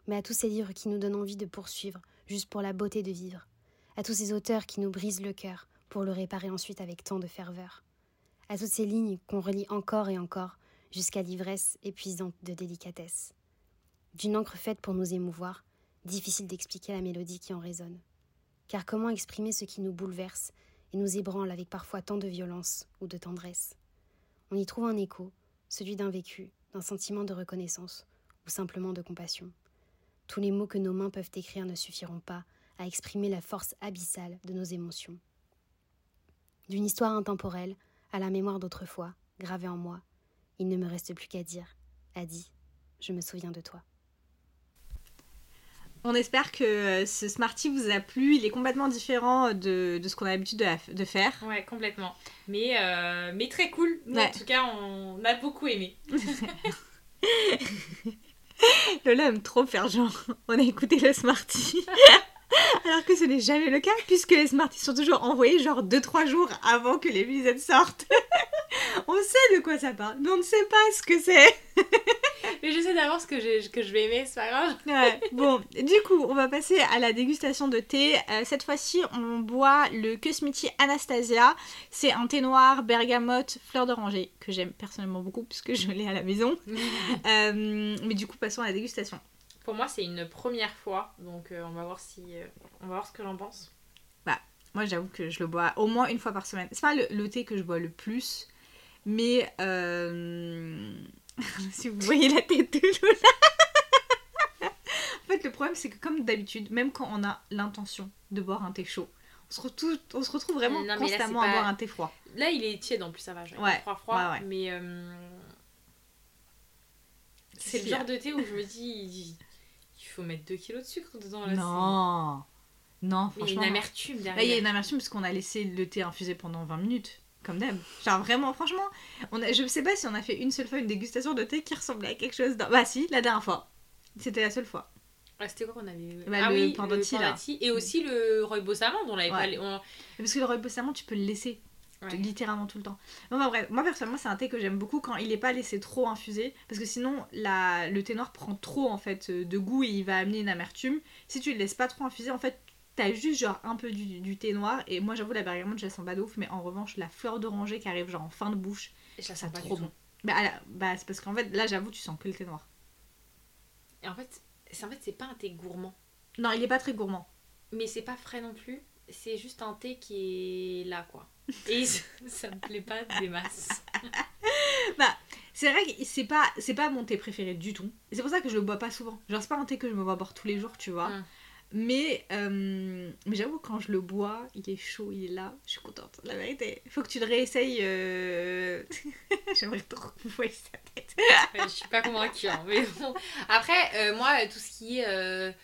mais à tous ces livres qui nous donnent envie de poursuivre, juste pour la beauté de vivre, à tous ces auteurs qui nous brisent le cœur pour le réparer ensuite avec tant de ferveur, à toutes ces lignes qu'on relit encore et encore jusqu'à l'ivresse épuisante de délicatesse. D'une encre faite pour nous émouvoir, difficile d'expliquer la mélodie qui en résonne. Car comment exprimer ce qui nous bouleverse et nous ébranle avec parfois tant de violence ou de tendresse? On y trouve un écho, celui d'un vécu, d'un sentiment de reconnaissance ou simplement de compassion. Tous les mots que nos mains peuvent écrire ne suffiront pas à exprimer la force abyssale de nos émotions. D'une histoire intemporelle à la mémoire d'autrefois, gravée en moi, il ne me reste plus qu'à dire Adi, je me souviens de toi. On espère que euh, ce Smarty vous a plu. Il est complètement différent de, de ce qu'on a l'habitude de, de, faire. Ouais, complètement. Mais, euh, mais très cool. Nous, Ouais. En tout cas, on a beaucoup aimé. Lola aime trop faire genre. On a écouté le Smarty. Alors que ce n'est jamais le cas, puisque les Smarties sont toujours envoyés genre 2-3 jours avant que l'épisode sorte. on sait de quoi ça parle, mais on ne sait pas ce que c'est. Mais je sais d'avance que, j'ai- que je vais aimer, c'est pas grave. Ouais, bon, du coup, on va passer à la dégustation de thé. Euh, cette fois-ci, on boit le Cosmiti Anastasia. C'est un thé noir, bergamote, fleur d'oranger, que j'aime personnellement beaucoup puisque je l'ai à la maison. Euh, mais du coup, passons à la dégustation. Pour moi, c'est une première fois, donc euh, on va voir si, on va voir ce que j'en pense. Moi, j'avoue que je le bois au moins une fois par semaine. C'est pas le, le thé que je bois le plus, mais euh... si vous voyez la tête de Lola. en fait, le problème, c'est que comme d'habitude, même quand on a l'intention de boire un thé chaud, on se retrouve, on se retrouve vraiment Non, mais là, constamment à pas- boire un thé froid. Là, il est tiède en plus, ça va. J'ai Ouais, froid, froid. ouais, ouais. Mais euh, c'est le genre de thé où je me dis, il faut mettre 2 kilos de sucre dedans. Là, Non, non, Mais il y a franchement. une amertume derrière. Là, il y a une amertume parce qu'on a laissé le thé infuser pendant 20 minutes. Comme d'hab. Genre vraiment, franchement, on a, je sais pas si on a fait une seule fois une dégustation de thé qui ressemblait à quelque chose. Dans... Bah si, la dernière fois. C'était la seule fois. Ah, C'était quoi qu'on avait Bah, Ah le oui, le. Et aussi le rooibos amande, on l'avait Ouais. pas... on- Parce que le rooibos amande, tu peux le laisser Ouais. littéralement tout le temps. Bref, moi personnellement, c'est un thé que j'aime beaucoup quand il n'est pas laissé trop infuser. Parce que sinon, la... le thé noir prend trop en fait euh, de goût et il va amener une amertume. Si tu le laisses pas trop infuser, en fait, t'as juste genre un peu du, du thé noir. Et moi, j'avoue, la bergamote, je la sens pas de ouf. Mais en revanche, la fleur d'oranger qui arrive genre en fin de bouche, Je la sens pas trop bon. Bah, la- bah, c'est parce qu'en fait, là, j'avoue, tu sens que le thé noir. Et en fait, c'est en fait, c'est pas un thé gourmand. Non, il est pas très gourmand. Mais c'est pas frais non plus. C'est juste un thé qui est là, quoi. Et ça me plaît pas des masses. C'est vrai que c'est pas, c'est pas mon thé préféré du tout. Et c'est pour ça que je le bois pas souvent. Genre, c'est pas un thé que je me vois boire tous les jours, tu vois. Mm. Mais, euh, mais j'avoue, quand je le bois, il est chaud, il est là, je suis contente. La vérité, faut que tu le réessayes. euh, J'aimerais trop que vous voyez sa tête. Je suis pas convaincue. hein, mais bon. Après, euh, moi, tout ce qui est.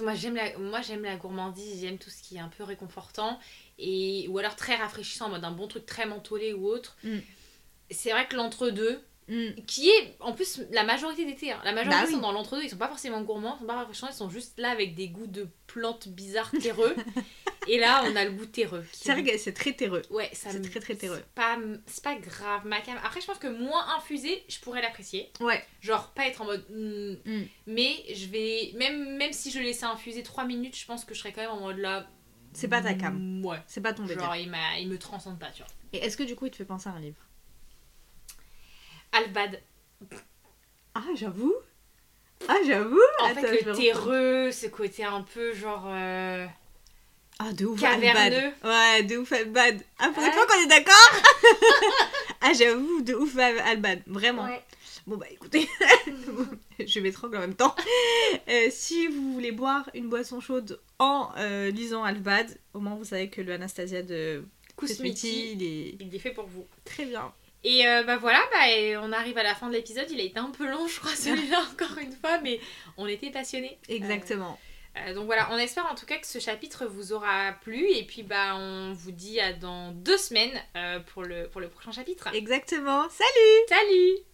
Moi, j'aime la... moi, j'aime la gourmandise, j'aime tout ce qui est un peu réconfortant. Et... Ou alors très rafraîchissant, en mode un bon truc très mentholé ou autre. Mm. C'est vrai que l'entre-deux, Mm. qui est en plus la majorité des thés, hein, la majorité Bah oui. sont dans l'entre-deux, ils sont pas forcément gourmands, ils sont pas rafraîchissants, ils sont juste là avec des goûts de plantes bizarres terreux. et là, on a le goût terreux. qui- C'est vrai que c'est très terreux. Ouais, ça C'est me- très, très terreux. C'est pas, c'est pas grave. Ma cam- Après, je pense que moins infusé, je pourrais l'apprécier. Ouais. Genre, pas être en mode. hmm, Mm. Mais je vais. Même, même si je laissais infuser 3 minutes, je pense que je serais quand même en mode là. C'est pas ta cam. mm, Ouais. C'est pas ton délire. Genre, il, m'a- il me transcende pas, tu vois. Et est-ce que du coup, il te fait penser à un livre? Albad. Ah, j'avoue. Ah, j'avoue. En Attends, fait, le terreux, ce côté un peu genre euh, Ah, de ouf, caverneux. Albad. Ouais, de ouf, Albad. Ah, pour une Ouais. fois qu'on est d'accord Ah, j'avoue, de ouf, Albad. Vraiment. Ouais. Bon, bah écoutez, je m'étrangle en même temps. Euh, si vous voulez boire une boisson chaude en euh, lisant Albad, au moins vous savez que le Anastasia de Kousmiti, Kousmiti, il est il est fait pour vous. très bien. Et euh, bah voilà, bah, et on arrive à la fin de l'épisode. Il a été un peu long, je crois, celui-là, encore une fois, mais on était passionnés. Exactement. Euh, donc voilà, on espère en tout cas que ce chapitre vous aura plu. Et puis bah on vous dit à dans deux semaines euh, pour, le, pour le prochain chapitre. Exactement. Salut Salut